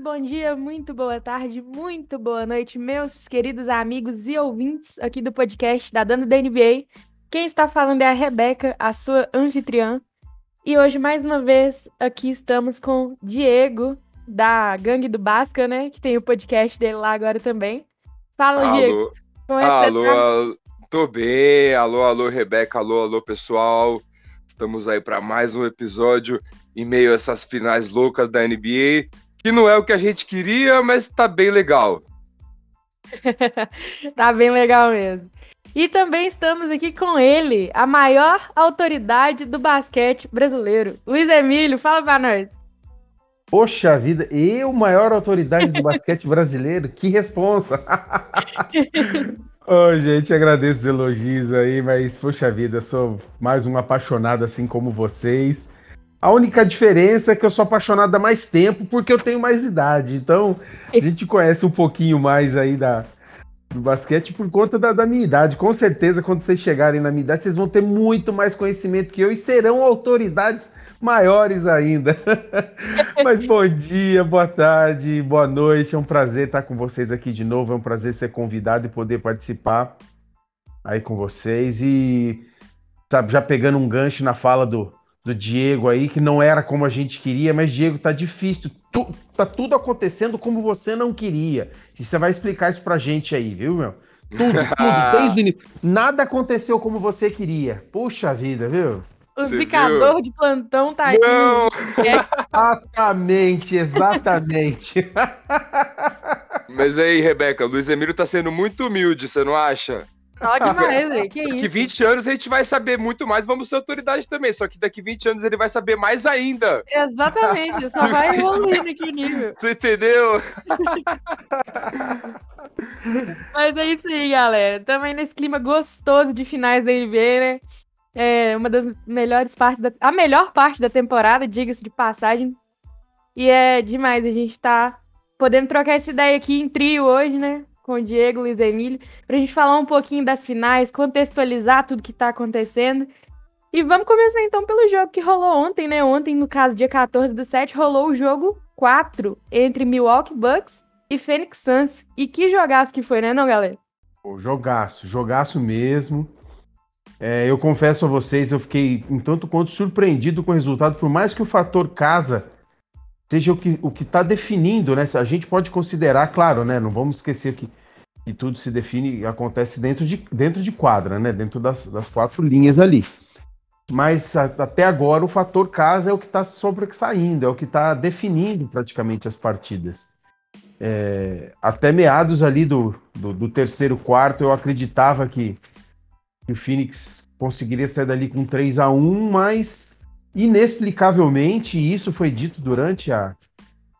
Muito bom dia, muito boa tarde, muito boa noite, meus queridos amigos e ouvintes aqui do podcast da Dona da NBA. Quem está falando é a Rebeca, a sua anfitriã. E hoje, mais uma vez, aqui estamos com Diego, da Gangue do Basca, né? Que tem o podcast dele lá agora também. Fala, alô, Diego. Como é alô, tá? alô, tô bem. Alô, alô, Rebeca. Alô, alô, pessoal. Estamos aí para mais um episódio em meio a essas finais loucas da NBA que não é o que a gente queria, mas tá bem legal. tá bem legal mesmo. E também estamos aqui com ele, a maior autoridade do basquete brasileiro, Luiz Emílio. Fala pra nós. Poxa vida, eu, maior autoridade do basquete brasileiro? Que responsa! Ô, oh, gente, agradeço os elogios aí, mas, poxa vida, sou mais um apaixonado assim como vocês. A única diferença é que eu sou apaixonado há mais tempo porque eu tenho mais idade. Então, a gente conhece um pouquinho mais aí da, do basquete por conta da, da, minha idade. Com certeza, quando vocês chegarem na minha idade, vocês vão ter muito mais conhecimento que eu e serão autoridades maiores ainda. Mas bom dia, boa tarde, boa noite. É um prazer estar com vocês aqui de novo. É um prazer ser convidado e poder participar aí com vocês. E, sabe, já pegando um gancho na fala do, do Diego aí, que não era como a gente queria, mas Diego, tá difícil. Tu, tá tudo acontecendo como você não queria. E você vai explicar isso pra gente aí, viu, meu? Tudo, tudo, desde o início. Nada aconteceu como você queria. Puxa vida, viu? O zicador de plantão tá aqui. Não. Exatamente, exatamente. Mas aí, Rebeca, o Luiz Emílio tá sendo muito humilde, você não acha? Ó, demais, velho. Que daqui isso? 20 anos a gente vai saber muito mais, vamos ser autoridade também. Só que daqui 20 anos ele vai saber mais ainda. Exatamente, só vai evoluindo aqui o nível. Você entendeu? Mas é isso aí, galera. Também nesse clima gostoso de finais da NBA, né? É uma das melhores partes da. A melhor parte da temporada, diga-se de passagem. E é demais a gente tá podendo trocar essa ideia aqui em trio hoje, né? Com o Diego, Luiz Emílio, para a gente falar um pouquinho das finais, contextualizar tudo que está acontecendo. E vamos começar então pelo jogo que rolou ontem, né? Ontem, no caso, dia 14 do 7, rolou o jogo 4 entre Milwaukee Bucks e Phoenix Suns. E que jogaço que foi, né, não, galera? O jogaço, jogaço mesmo. É, eu confesso a vocês, eu fiquei um tanto quanto surpreendido com o resultado, por mais que o fator casa seja o que o está definindo, né? A gente pode considerar, claro, né? Não vamos esquecer que e tudo se define e acontece dentro de, dentro de quadra, né? Dentro das, das quatro linhas ali. Mas a, até agora o fator casa é o que está sobressaindo, é o que está definindo praticamente as partidas. É, até meados ali do, do, do, terceiro quarto eu acreditava que, que o Phoenix conseguiria sair dali com 3 a 1 mas inexplicavelmente, e isso foi dito durante a,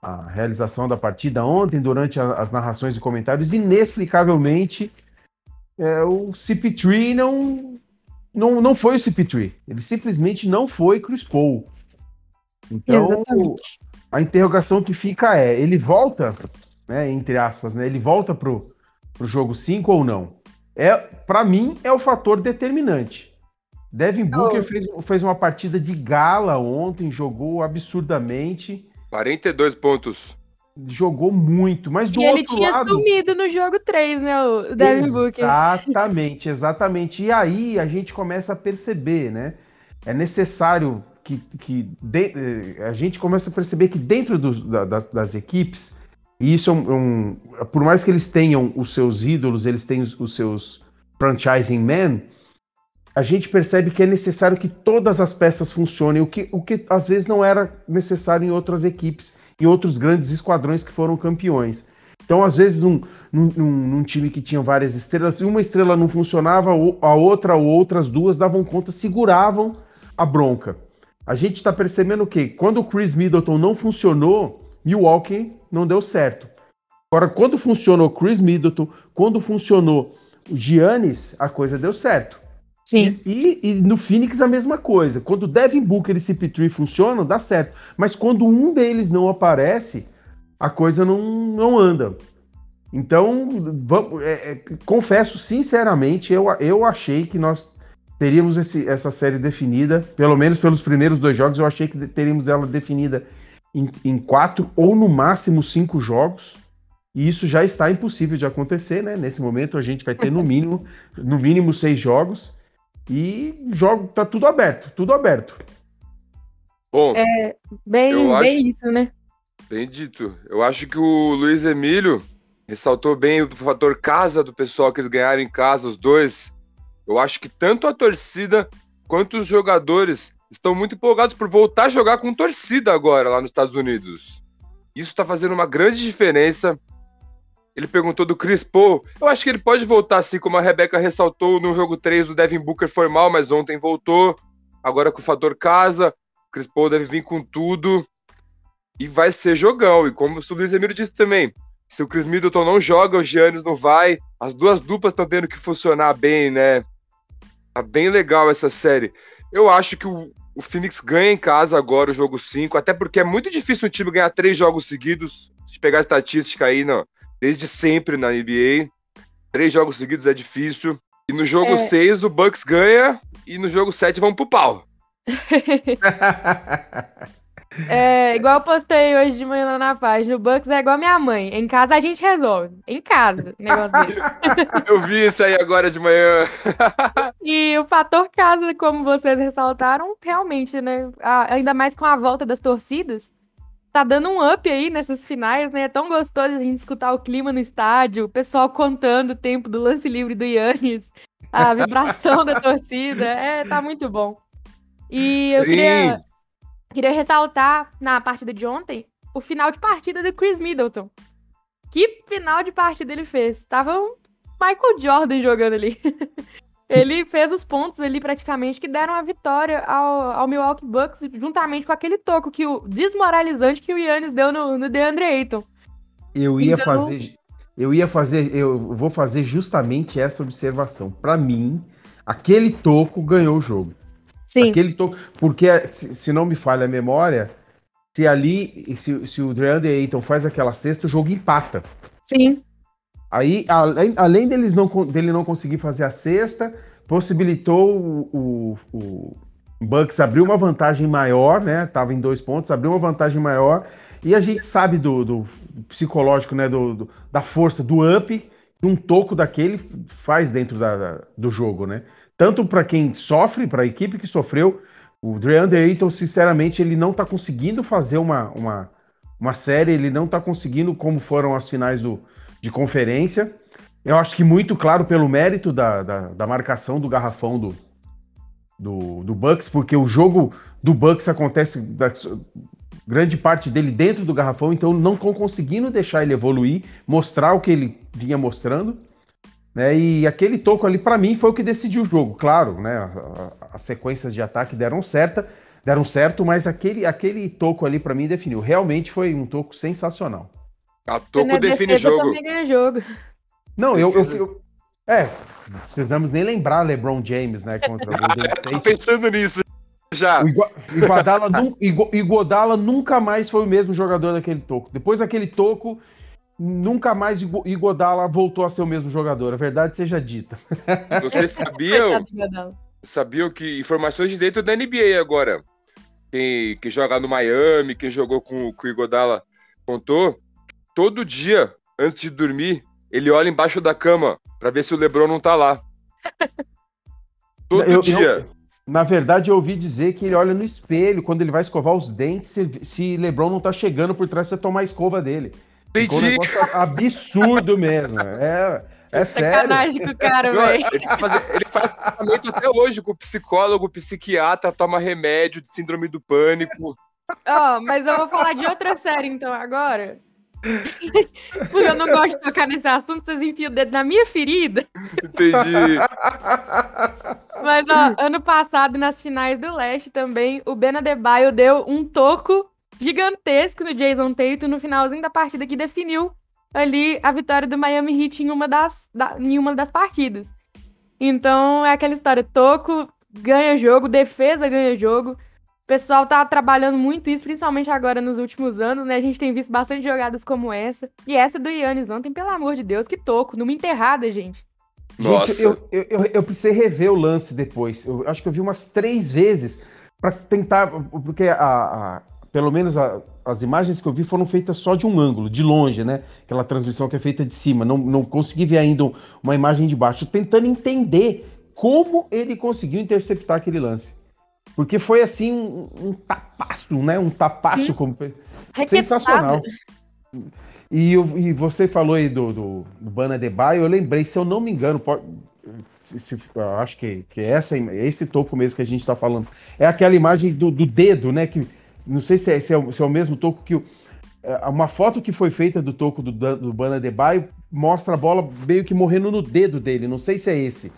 a realização da partida ontem, durante a, as narrações e comentários, inexplicavelmente é, o CP3 não, não, não foi o CP3. Ele simplesmente não foi Chris Paul. Então, Exatamente. a interrogação que fica é: ele volta, né, entre aspas, né, ele volta pro, pro jogo 5 ou não? É, para mim, é o fator determinante. Devin Booker oh. fez, fez uma partida de gala ontem, jogou absurdamente. 42 pontos. Jogou muito, mas do e outro ele tinha lado... sumido no jogo 3, né, o Devin Booker. Exatamente, exatamente. E aí a gente começa a perceber, né? É necessário que, que de, eh, a gente começa a perceber que dentro do, da, das, das, equipes, e isso é um, um, Por mais que eles tenham os seus ídolos, eles têm os, os seus franchising men, a gente percebe que é necessário que todas as peças funcionem, o que, o que às vezes não era necessário em outras equipes, em outros grandes esquadrões que foram campeões. Então, às vezes, um, num, num, time que tinha várias estrelas, se uma estrela não funcionava, a outra ou outras duas davam conta, seguravam a bronca. A gente está percebendo o quê? Quando o Chris Middleton não funcionou, Milwaukee não deu certo. Agora, quando funcionou Chris Middleton, quando funcionou o Giannis, a coisa deu certo. Sim. E, e, no Phoenix a mesma coisa. Quando Devin Booker e CP3 funcionam, dá certo. Mas quando um deles não aparece, a coisa não, não anda. Então, vamos, é, é, confesso sinceramente, eu, eu achei que nós teríamos esse, essa série definida, pelo menos pelos primeiros dois jogos, eu achei que teríamos ela definida em, em quatro ou no máximo cinco jogos. E isso já está impossível de acontecer, né? Nesse momento a gente vai ter no mínimo, no mínimo seis jogos. E jogo tá tudo aberto, tudo aberto. Bom, É, bem, Eu bem acho- isso, né? bem dito. Eu acho que o Luiz Emílio ressaltou bem o fator casa do pessoal que eles ganharam em casa, os dois. Eu acho que tanto a torcida quanto os jogadores estão muito empolgados por voltar a jogar com torcida agora lá nos Estados Unidos. Isso tá fazendo uma grande diferença. Ele perguntou do Chris Paul. Eu acho que ele pode voltar, assim como a Rebeca ressaltou no jogo 3 do Devin Booker foi mal, mas ontem voltou. Agora com o fator casa, o Chris Paul deve vir com tudo. E vai ser jogão. E como o Luiz Emílio disse também, se o Chris Middleton não joga, o Giannis não vai. As duas duplas estão tendo que funcionar bem, né? Tá bem legal essa série. Eu acho que o, o Phoenix ganha em casa agora o jogo 5, até porque é muito difícil um time ganhar três jogos seguidos. Se pegar a estatística aí, não, desde sempre na NBA. Três jogos seguidos é difícil. E no jogo É. 6 o Bucks ganha. E no jogo 7 vamos pro pau. É, igual eu postei hoje de manhã lá na página, o Bucks é igual minha mãe. Em casa a gente resolve. Em casa, o negócio dele. Eu vi isso aí agora de manhã. E o fator casa, como vocês ressaltaram, realmente, né? a- ainda mais com a volta das torcidas, tá dando um up aí nessas finais, né? É tão gostoso a gente escutar o clima no estádio, o pessoal contando o tempo do lance livre do Yannis, a vibração da torcida. É, tá muito bom. E eu queria, queria ressaltar na partida de ontem o final de partida do Chris Middleton. Que final de partida ele fez? Tava um Michael Jordan jogando ali. Ele fez os pontos ali praticamente que deram a vitória ao, ao Milwaukee Bucks, juntamente com aquele toco que o desmoralizante que o Yannis deu no, no DeAndre Ayton. Eu ia Então- fazer. Eu ia fazer. Eu vou fazer justamente essa observação. Pra mim, aquele toco ganhou o jogo. Sim, Aquele toco. Porque, se, se não me falha a memória, se ali. Se, se o DeAndre Ayton faz aquela cesta, o jogo empata. sim, Aí, além, além deles não, dele não conseguir fazer a cesta, possibilitou o, o, o Bucks abrir uma vantagem maior, né? Tava em dois pontos, abriu uma vantagem maior. E a gente sabe do, do psicológico, né? Do, do- da força, do up que um toco daquele faz dentro da- da- do jogo, né? Tanto para quem sofre, para a equipe que sofreu, o DeAndre Ayton, sinceramente, ele não tá conseguindo fazer uma, uma, uma série, ele não tá conseguindo, como foram as finais do, de conferência. Eu acho que muito claro pelo mérito da, da, da marcação do garrafão do, do, do Bucks, porque o jogo do Bucks acontece da, grande parte dele dentro do garrafão, então não estão conseguindo deixar ele evoluir, mostrar o que ele vinha mostrando. Né, e aquele toco ali, para mim, foi o que decidiu o jogo. Claro, né, as sequências de ataque deram certa, deram certo, mas aquele, aquele toco ali, para mim, definiu. Realmente foi um toco sensacional. A Toco define jogo. também ganha jogo. Não, eu, eu, eu- É, precisamos nem lembrar LeBron James, né? Contra o Golden Tava State. pensando nisso já. O Iguodala, nu- Iguodala nunca mais foi o mesmo jogador daquele toco. Depois daquele toco, nunca mais Iguodala voltou a ser o mesmo jogador. A verdade seja dita. Vocês sabiam, sabiam que informações de dentro da NBA agora. Quem, quem joga no Miami, quem jogou com, com o Igodala contou. Todo dia, antes de dormir, ele olha embaixo da cama pra ver se o LeBron não tá lá. Todo Eu- eu- dia. Na verdade, eu ouvi dizer que ele olha no espelho quando ele vai escovar os dentes se, se LeBron não tá chegando por trás pra tomar a escova dele. Um Entendi. negócio absurdo mesmo. É, é sério. Sacanagem com o cara, Não, velho. ele, tá fazendo- ele faz tratamento até hoje com psicólogo, psiquiatra, toma remédio de síndrome do pânico. Ó, mas eu vou falar de outra série então agora. Porque eu não gosto de tocar nesse assunto, vocês enfiam o dedo na minha ferida. Entendi. Mas, ó, ano passado, nas finais do Leste também, o Ben Adebayo deu um toco gigantesco no Jason Tatum no finalzinho da partida que definiu ali a vitória do Miami Heat em uma das, da- em uma das partidas. Então, é aquela história, toco ganha jogo, defesa ganha jogo. O pessoal tá trabalhando muito isso, principalmente agora nos últimos anos, né? A gente tem visto bastante jogadas como essa. E essa do Yannis ontem, pelo amor de Deus, que toco, numa enterrada, gente. Nossa. Gente, eu, eu, eu, eu precisei rever o lance depois. Eu acho que eu vi umas três vezes para tentar, porque a, a- pelo menos a- as imagens que eu vi foram feitas só de um ângulo, de longe, né? Aquela transmissão que é feita de cima. Não, não consegui ver ainda uma imagem de baixo, tentando entender como ele conseguiu interceptar aquele lance. Porque foi assim um, um tapaço, né? Um tapaço como sensacional. E, e, você falou aí do, do, do Bana de Baio, eu lembrei, se eu não me engano, pode, se, se, acho que, que essa, esse toco mesmo que a gente está falando. É aquela imagem do, do, dedo, né? Que não sei se é, se é, se é o mesmo toco que. É, uma foto que foi feita do toco do, do Bana de Baio mostra a bola meio que morrendo no dedo dele. Não sei se é esse.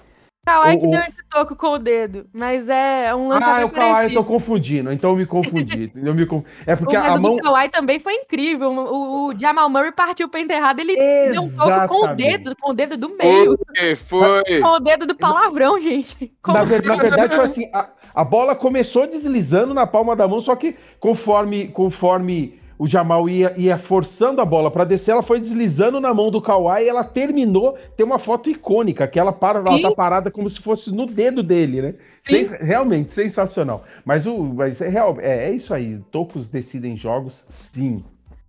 Kawhi que o, deu esse toco com o dedo, mas é um lance Ah, é o Kawhi, eu tô confundindo, então eu me confundi. eu me conf... É porque a mão... O Kawhi também foi incrível, o, o, Jamal Murray partiu pra enterrado, ele Exatamente. deu um toco com o dedo, com o dedo do meio. Foi, foi. Com o dedo do palavrão, gente. Na, na, verdade foi assim, a, a bola começou deslizando na palma da mão, só que conforme, conforme o Jamal ia, ia forçando a bola para descer, ela foi deslizando na mão do Kawhi e ela terminou. Tem uma foto icônica que ela para, ela tá parada como se fosse no dedo dele, né? Sem, realmente sensacional. Mas o mas é, real, é, é isso aí. Tocos decidem jogos, sim,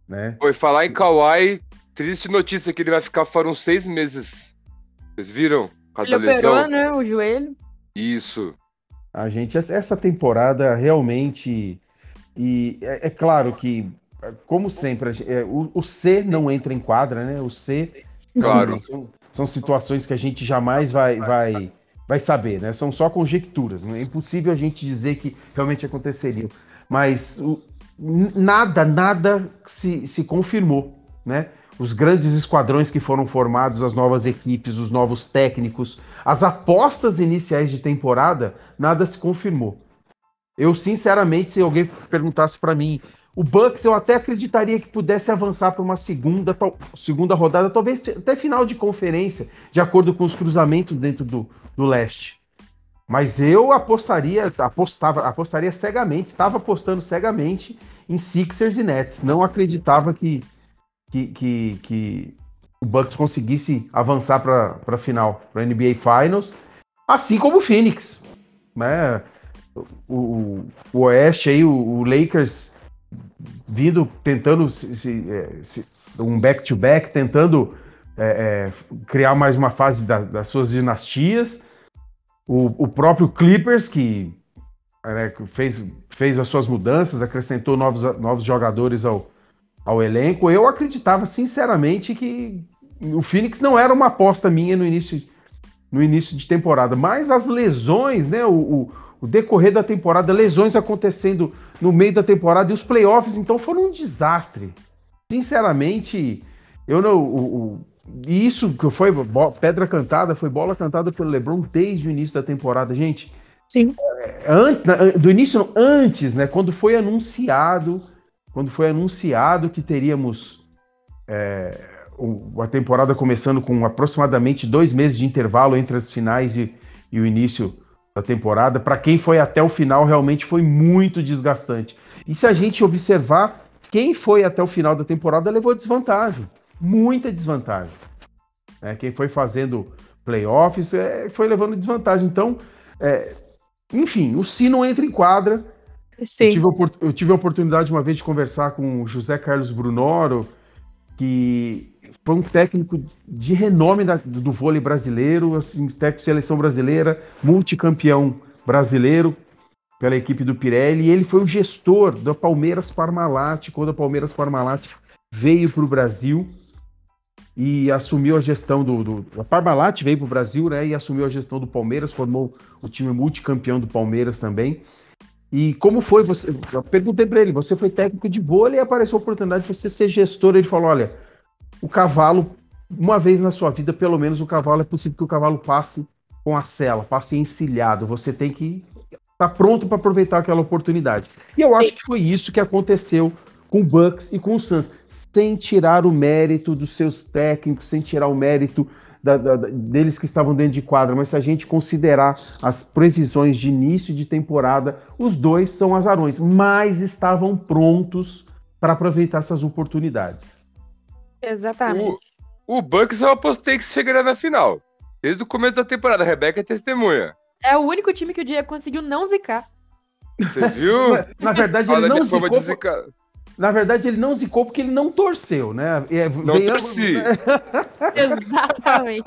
né? Foi falar em Kawhi, triste notícia que ele vai ficar fora uns seis meses. Vocês viram? Cada ele lesão. Operou, né? O joelho. Isso. A gente essa temporada realmente e é, é claro que como sempre, é, o, o, C não entra em quadra, né? O C. Claro. São, são, situações que a gente jamais vai, vai, vai saber, né? São só conjecturas. Né? É impossível a gente dizer que realmente aconteceria. Mas o, nada, nada se, se confirmou, né? Os grandes esquadrões que foram formados, as novas equipes, os novos técnicos, as apostas iniciais de temporada, nada se confirmou. Eu, sinceramente, se alguém perguntasse para mim, o Bucks eu até acreditaria que pudesse avançar para uma segunda, segunda rodada, talvez até final de conferência, de acordo com os cruzamentos dentro do, do leste. Mas eu apostaria, apostava, apostaria cegamente, estava apostando cegamente em Sixers e Nets. Não acreditava que, que, que, que o Bucks conseguisse avançar para a final, para NBA Finals, assim como o Phoenix. Né? O, o Oeste aí, o, o Lakers vindo, tentando se, se, é, um back-to-back, -back, tentando é, é, criar mais uma fase da, das suas dinastias. O, o próprio Clippers, que, né, fez, fez as suas mudanças, acrescentou novos, novos jogadores ao, ao elenco. Eu acreditava sinceramente que o Phoenix não era uma aposta minha no início, no início de temporada, mas as lesões, né, o, o, o decorrer da temporada, lesões acontecendo no meio da temporada e os playoffs, então foram um desastre. Sinceramente, eu não. O, o, isso que foi pedra cantada, foi bola cantada pelo LeBron desde o início da temporada, gente. Sim. É, do início, antes, né? Quando foi anunciado, quando foi anunciado que teríamos é, a temporada começando com aproximadamente dois meses de intervalo entre as finais e, e o início da temporada. Para quem foi até o final, realmente foi muito desgastante. E se a gente observar, quem foi até o final da temporada levou desvantagem, muita desvantagem. É, quem foi fazendo playoffs é, foi levando desvantagem. Então, é, enfim, o Si não entra em quadra. Eu tive, eu tive a oportunidade uma vez de conversar com o José Carlos Brunoro, que foi um técnico de renome da, do vôlei brasileiro, assim, técnico de seleção brasileira, multicampeão brasileiro pela equipe do Pirelli, e ele foi o gestor da Palmeiras Parmalat, quando a Palmeiras Parmalat veio para o Brasil e assumiu a gestão do, do a Parmalat veio para o Brasil, né, e assumiu a gestão do Palmeiras, formou o time multicampeão do Palmeiras também. E como foi você? Eu perguntei para ele, você foi técnico de vôlei e apareceu a oportunidade de você ser gestor. Ele falou, olha, o cavalo, uma vez na sua vida, pelo menos o cavalo, é possível que o cavalo passe com a sela, passe encilhado. Você tem que estar tá pronto para aproveitar aquela oportunidade. E eu acho que foi isso que aconteceu com o Bucks e com o Suns, sem tirar o mérito dos seus técnicos, sem tirar o mérito da, da, deles que estavam dentro de quadra, mas se a gente considerar as previsões de início de temporada, os dois são azarões, mas estavam prontos para aproveitar essas oportunidades. Exatamente. O, o Bucks eu apostei que chegaria na final. Desde o começo da temporada, a Rebeca é testemunha. É o único time que o Diego conseguiu não zicar. Você viu? na verdade, ele não zicou. De zicar. Na verdade, ele não zicou porque ele não torceu, né? É, não torci. Exatamente.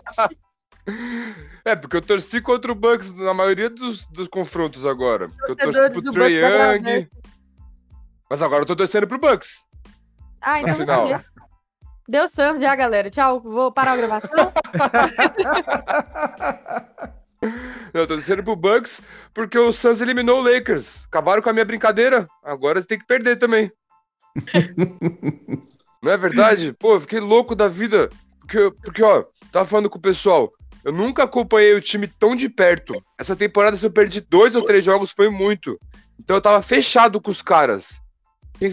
É, porque eu torci contra o Bucks na maioria dos, dos confrontos agora. Eu torci pro Trey Young. Mas agora eu tô torcendo pro Bucks. Ah, então final. Deu Santos já, galera. Tchau, vou parar a gravação. Não, eu tô torcendo pro Bucks porque o Suns eliminou o Lakers. Acabaram com a minha brincadeira. Agora tem que perder também. Não é verdade? Pô, eu fiquei louco da vida. Porque, porque, ó, tava falando com o pessoal. Eu nunca acompanhei o time tão de perto. Essa temporada, se eu perdi dois ou três jogos, foi muito. Então eu tava fechado com os caras.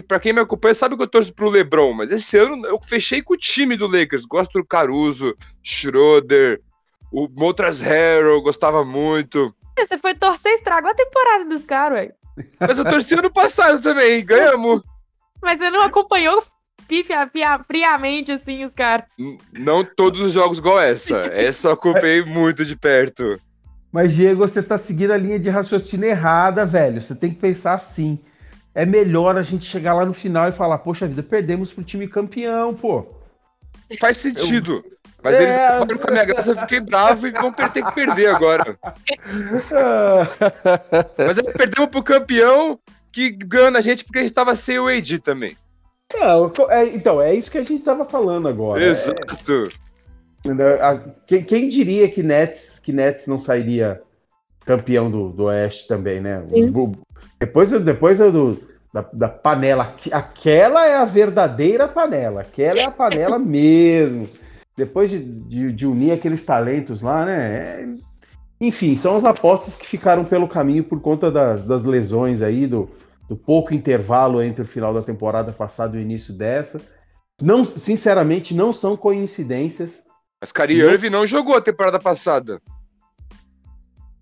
Pra quem me acompanha, sabe que eu torço pro LeBron, mas esse ano eu fechei com o time do Lakers. Gosto do Caruso, Schroeder, o Motras Harrell, gostava muito. Você foi torcer e estragou a temporada dos caras, ué. Mas eu torci ano passado também, ganhamos. Mas você não acompanhou friamente, assim, os caras. Não todos os jogos igual essa. Essa eu acompanhei muito de perto. Mas, Diego, você tá seguindo a linha de raciocínio errada, velho. Você tem que pensar assim é melhor a gente chegar lá no final e falar, poxa vida, perdemos pro time campeão, pô. Faz sentido. Eu... Mas é... eles acabaram com a minha graça, eu fiquei bravo e vão ter que perder agora. Mas aí perdemos pro campeão que ganha a gente porque a gente tava sem o AD também. Não, é, então, é isso que a gente tava falando agora. Exato. É, quem, quem, diria que Nets, que Nets não sairia campeão do, do Oeste também, né? Sim. Depois, depois do, da, da, panela, aquela é a verdadeira panela, aquela é a panela mesmo. Depois de, de, de, unir aqueles talentos lá, né? É, enfim, são as apostas que ficaram pelo caminho por conta das, das lesões aí, do, do pouco intervalo entre o final da temporada passada e o início dessa. Não, sinceramente, não são coincidências. Mas Kyrie Irving não jogou a temporada passada.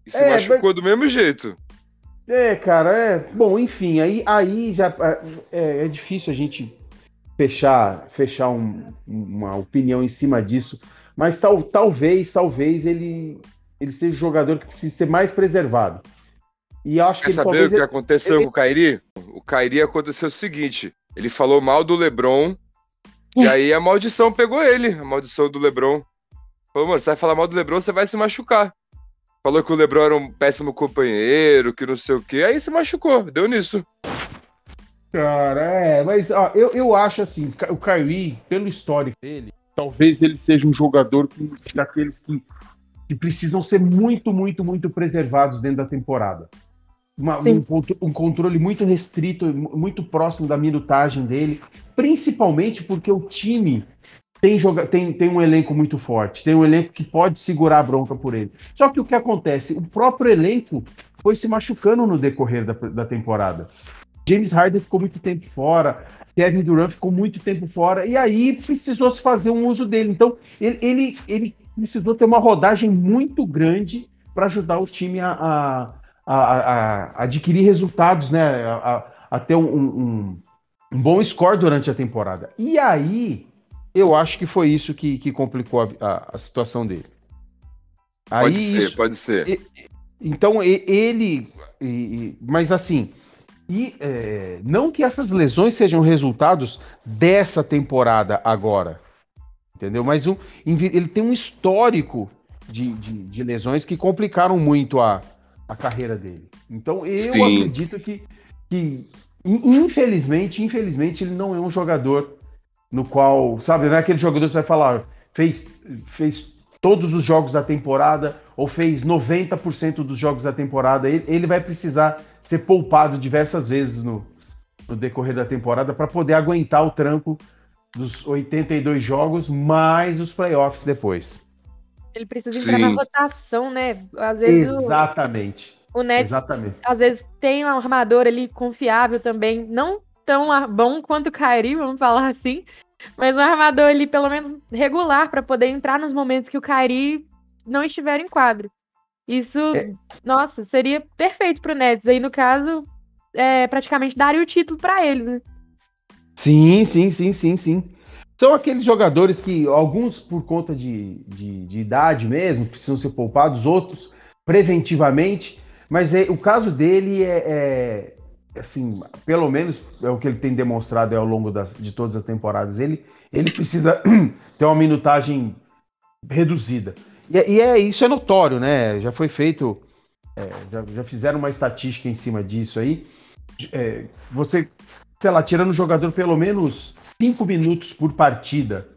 E se é, machucou mas... do mesmo jeito. É, cara, é. Bom, enfim, aí, aí já é, é difícil a gente fechar, fechar um, uma opinião em cima disso. Mas tal, talvez, talvez ele, ele seja o jogador que precisa ser mais preservado. E acho Quer que saber talvez, o que aconteceu ele... com o Kairi? O Kairi aconteceu o seguinte: ele falou mal do LeBron, e aí a maldição pegou ele, a maldição do LeBron. Falou, mano, você vai falar mal do LeBron, você vai se machucar. Falou que o LeBron era um péssimo companheiro, que não sei o quê. Aí se machucou, deu nisso. Cara, é, mas ó, eu, eu acho assim, o Kyrie, pelo histórico dele, talvez ele seja um jogador que, daqueles que, que precisam ser muito, muito, muito preservados dentro da temporada. Uma, um, um, controle muito restrito, muito próximo da minutagem dele, principalmente porque o time tem, joga tem, tem um elenco muito forte, tem um elenco que pode segurar a bronca por ele. Só que o que acontece? O próprio elenco foi se machucando no decorrer da, da temporada. James Harden ficou muito tempo fora, Kevin Durant ficou muito tempo fora, e aí precisou se fazer um uso dele. Então, ele, ele, ele precisou ter uma rodagem muito grande para ajudar o time a, a, a, a, adquirir resultados, né? A, ter um, um, um bom score durante a temporada. E aí, eu acho que foi isso que, que complicou a, a, a situação dele. Aí, pode ser, isso, pode ser. E, então, ele. E, mas assim. E é, não que essas lesões sejam resultados dessa temporada agora. Entendeu? Mas um, ele tem um histórico de, de, de lesões que complicaram muito a, a carreira dele. Então eu Sim. acredito que, que, infelizmente, infelizmente, ele não é um jogador no qual, sabe, não é aquele jogador que você vai falar, fez, fez todos os jogos da temporada ou fez 90% dos jogos da temporada, ele, ele vai precisar ser poupado diversas vezes no, no decorrer da temporada para poder aguentar o tranco dos 82 jogos mais os playoffs depois. Ele precisa entrar Sim. na rotação, né? Às vezes Exatamente. O, o Nets, Exatamente. às vezes, tem um armador ali confiável também. Não tão bom quanto o Kyrie, vamos falar assim. Mas um armador ali, pelo menos, regular, para poder entrar nos momentos que o Kyrie não estiver em quadro. Isso, é. nossa, seria perfeito pro Nets. Aí, no caso, é, praticamente daria o título para eles, né? Sim, sim, sim, sim, sim. São aqueles jogadores que, alguns por conta de, de, de idade mesmo, precisam ser poupados, outros preventivamente. Mas é, o caso dele é, é assim, pelo menos é o que ele tem demonstrado ao longo das, de todas as temporadas. Ele, ele precisa ter uma minutagem reduzida. E, é, e é isso é notório, né? Já foi feito, é, já, já, fizeram uma estatística em cima disso aí. É, você, sei lá, tirando o jogador pelo menos cinco minutos por partida,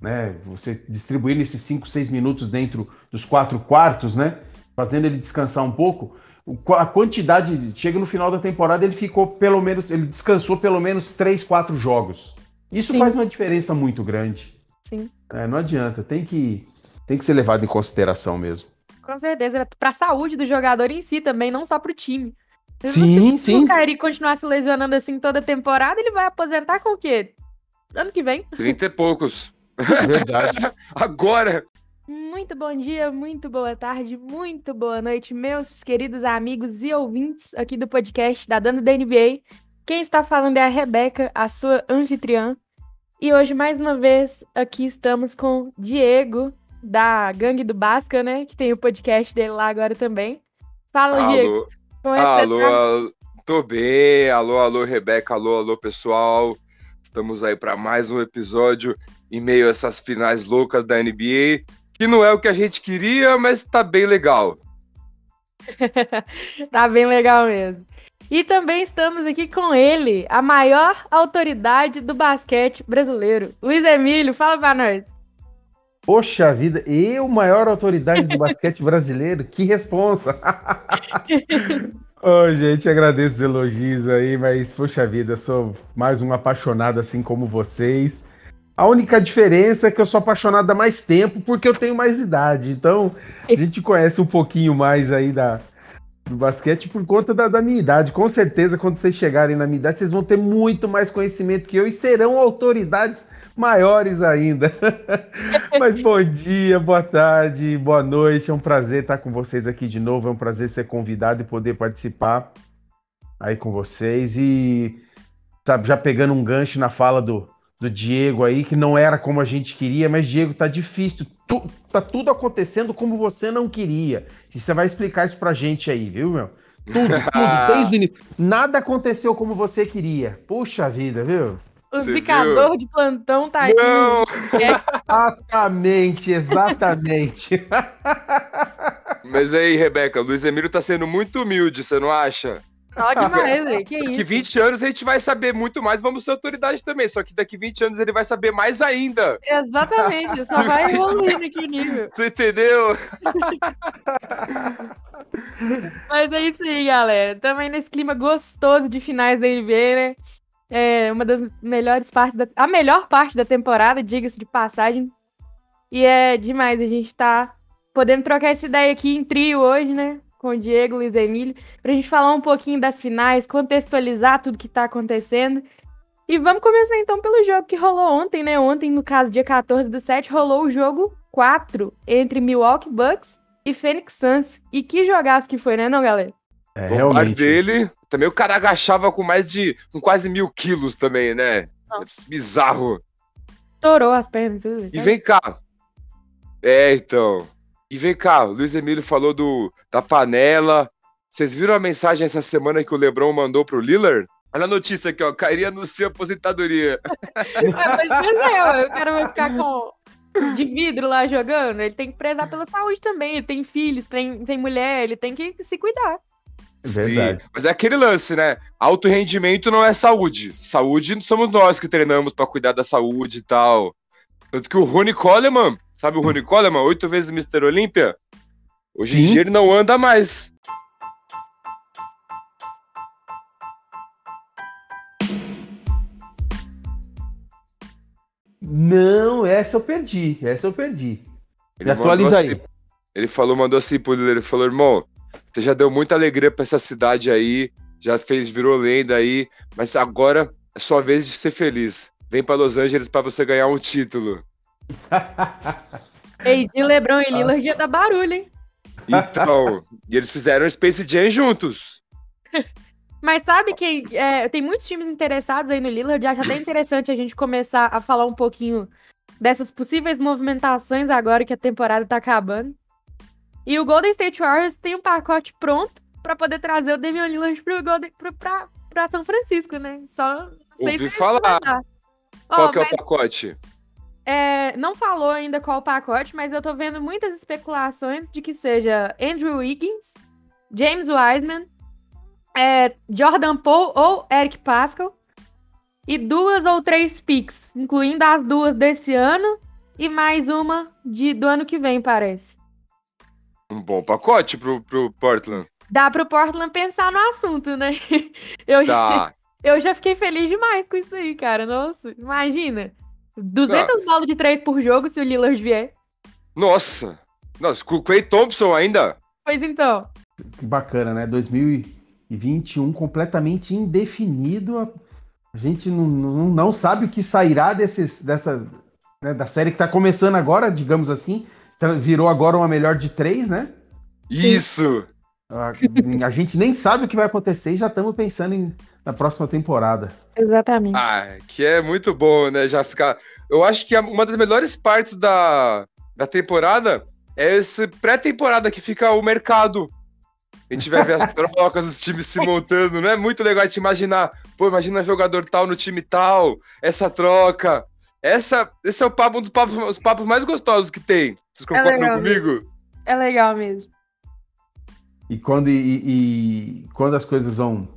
né? Você distribuindo esses cinco, seis minutos dentro dos quatro quartos, né? Fazendo ele descansar um pouco a quantidade chega no final da temporada ele ficou pelo menos ele descansou pelo menos três quatro jogos. Isso Sim. faz uma diferença muito grande. Sim. É, não adianta tem que tem que ser levado em consideração mesmo. Com certeza para a saúde do jogador em si também não só para o time sim se sim. o Kyrie continuar se lesionando assim toda temporada ele vai aposentar com o quê? Ano que vem? Trinta e poucos. Verdade. Agora muito bom dia, muito boa tarde, muito boa noite, meus queridos amigos e ouvintes aqui do podcast da Dona da NBA. Quem está falando é a Rebeca, a sua anfitriã. E hoje, mais uma vez, aqui estamos com Diego, da Gangue do Basca, né? Que tem o podcast dele lá agora também. Fala, alô. Diego. Como é alô, tá? alô, tô bem. Alô, alô, Rebeca. Alô, alô, pessoal. Estamos aí para mais um episódio em meio a essas finais loucas da NBA que não é o que a gente queria, mas tá bem legal. tá bem legal mesmo. E também estamos aqui com ele, a maior autoridade do basquete brasileiro, Luiz Emílio. Fala pra nós. Poxa vida, eu, maior autoridade do basquete brasileiro? Que responsa! Ô, oh, gente, agradeço os elogios aí, mas, poxa vida, sou mais um apaixonado assim como vocês. A única diferença é que eu sou apaixonado há mais tempo porque eu tenho mais idade. Então, a gente conhece um pouquinho mais aí da, do basquete por conta da, da, minha idade. Com certeza, quando vocês chegarem na minha idade, vocês vão ter muito mais conhecimento que eu e serão autoridades maiores ainda. Mas bom dia, boa tarde, boa noite. É um prazer estar com vocês aqui de novo. É um prazer ser convidado e poder participar aí com vocês. E, sabe, já pegando um gancho na fala do, do Diego aí, que não era como a gente queria, mas Diego, tá difícil. Tu, tá tudo acontecendo como você não queria. E você vai explicar isso pra gente aí, viu, meu? Tudo, tudo, desde o início. Nada aconteceu como você queria. Puxa vida, viu? O zicador de plantão tá aí. Não. Exatamente, exatamente. Mas aí, Rebeca, o Luiz Emílio tá sendo muito humilde, você não acha? Ó, demais, velho. Que isso? Daqui 20 anos a gente vai saber muito mais, vamos ser autoridade também. Só que daqui 20 anos ele vai saber mais ainda. Exatamente, só vai evoluindo aqui o nível. Você entendeu? Mas é isso aí, galera. Também nesse clima gostoso de finais da NBA, né? É uma das melhores partes da. A melhor parte da temporada, diga-se de passagem. E é demais a gente tá podendo trocar essa ideia aqui em trio hoje, né? Com o Diego, Luiz Emílio, para a gente falar um pouquinho das finais, contextualizar tudo que está acontecendo. E vamos começar então pelo jogo que rolou ontem, né? Ontem, no caso, dia 14 do 7, rolou o jogo 4 entre Milwaukee Bucks e Phoenix Suns. E que jogaço que foi, né, não, galera? É, realmente. O dele, também o cara agachava com mais de. com quase mil quilos também, né? Nossa. Bizarro. Estourou as pernas tudo. E vem cá. É, então. E vem cá, o Luiz Emílio falou do, da panela. Vocês viram a mensagem essa semana que o Lebron mandou pro Lillard? Olha a notícia aqui, ó. Kyrie anuncia aposentadoria. mas, pois é, o cara vai ficar com de vidro lá jogando. Ele tem que prezar pela saúde também. Ele tem filhos, tem, tem mulher, ele tem que se cuidar. Verdade. Sim, mas é aquele lance, né? Alto rendimento não é saúde. Saúde somos nós que treinamos para cuidar da saúde e tal. Tanto que o Rony Coleman, Sabe o Rony Coleman, oito vezes Mr. Olímpia? Hoje Sim. em dia ele não anda mais. Não, essa eu perdi. Essa eu perdi. Ele atualiza assim, aí. Ele falou, mandou assim pro ele falou, irmão, você já deu muita alegria para essa cidade aí, já fez, virou lenda aí, mas agora é sua vez de ser feliz. Vem para Los Angeles para você ganhar um título. Ei, de Lebron e Lillard ia dar barulho, hein? Então, e eles fizeram Space Jam juntos. Mas sabe que é, tem muitos times interessados aí no Lillard, acho até interessante a gente começar a falar um pouquinho dessas possíveis movimentações agora que a temporada tá acabando. E o Golden State Warriors tem um pacote pronto para poder trazer o Damian Lillard pro, Golden, pro, pra, pra São Francisco, né? Só não sei Ouvi se falar. Qual que é mas, o pacote? É, não falou ainda qual pacote, mas eu tô vendo muitas especulações de que seja Andrew Wiggins, James Wiseman, é, Jordan Poole ou Eric Pascal. E duas ou três picks, incluindo as duas desse ano e mais uma de, do ano que vem, parece. Um bom pacote pro, pro Portland. Dá pro Portland pensar no assunto, né? Eu, Tá. eu já fiquei feliz demais com isso aí, cara. Nossa, imagina. 200 bolas de três por jogo se o Lillard vier. Nossa. Nossa, com o Clay Thompson ainda? Pois então. Que bacana, né? 2021 completamente indefinido. A gente não, não, não sabe o que sairá desses, dessa né, da série que tá começando agora, digamos assim. Virou agora uma melhor de três, né? Isso. A, a gente nem sabe o que vai acontecer e já estamos pensando em, na próxima temporada. Exatamente. Ah, que é muito bom, né? Já ficar. Eu acho que uma das melhores partes da, da temporada é esse pré-temporada que fica o mercado. A gente vai ver as trocas, os times se montando, não é muito legal a gente imaginar, pô, imagina jogador tal no time tal, essa troca. Essa, esse é o papo, um dos papos, os papos mais gostosos que tem. Vocês concordam legal comigo? É legal mesmo. E quando, e, e quando as coisas vão,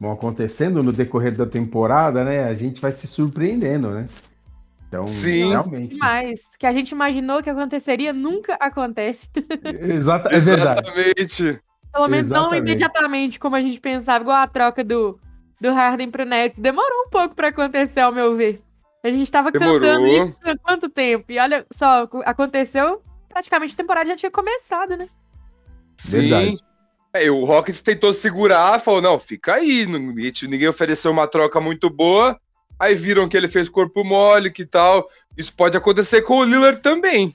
vão acontecendo no decorrer da temporada, né? A gente vai se surpreendendo, né? Então, Sim. realmente. Mas que a gente imaginou que aconteceria nunca acontece. Exata, é verdade. Exatamente. Pelo menos não Exatamente. imediatamente como a gente pensava, igual a troca do, do Harden pro Nets. Demorou um pouco pra acontecer, ao meu ver. A gente tava Demorou. cantando isso há quanto tempo? E olha só, aconteceu, praticamente a temporada já tinha começado, né? Sim. Verdade. É, o Rockets tentou segurar, falou, não, fica aí, ninguém, ninguém ofereceu uma troca muito boa, aí viram que ele fez corpo mole, que tal, isso pode acontecer com o Lillard também.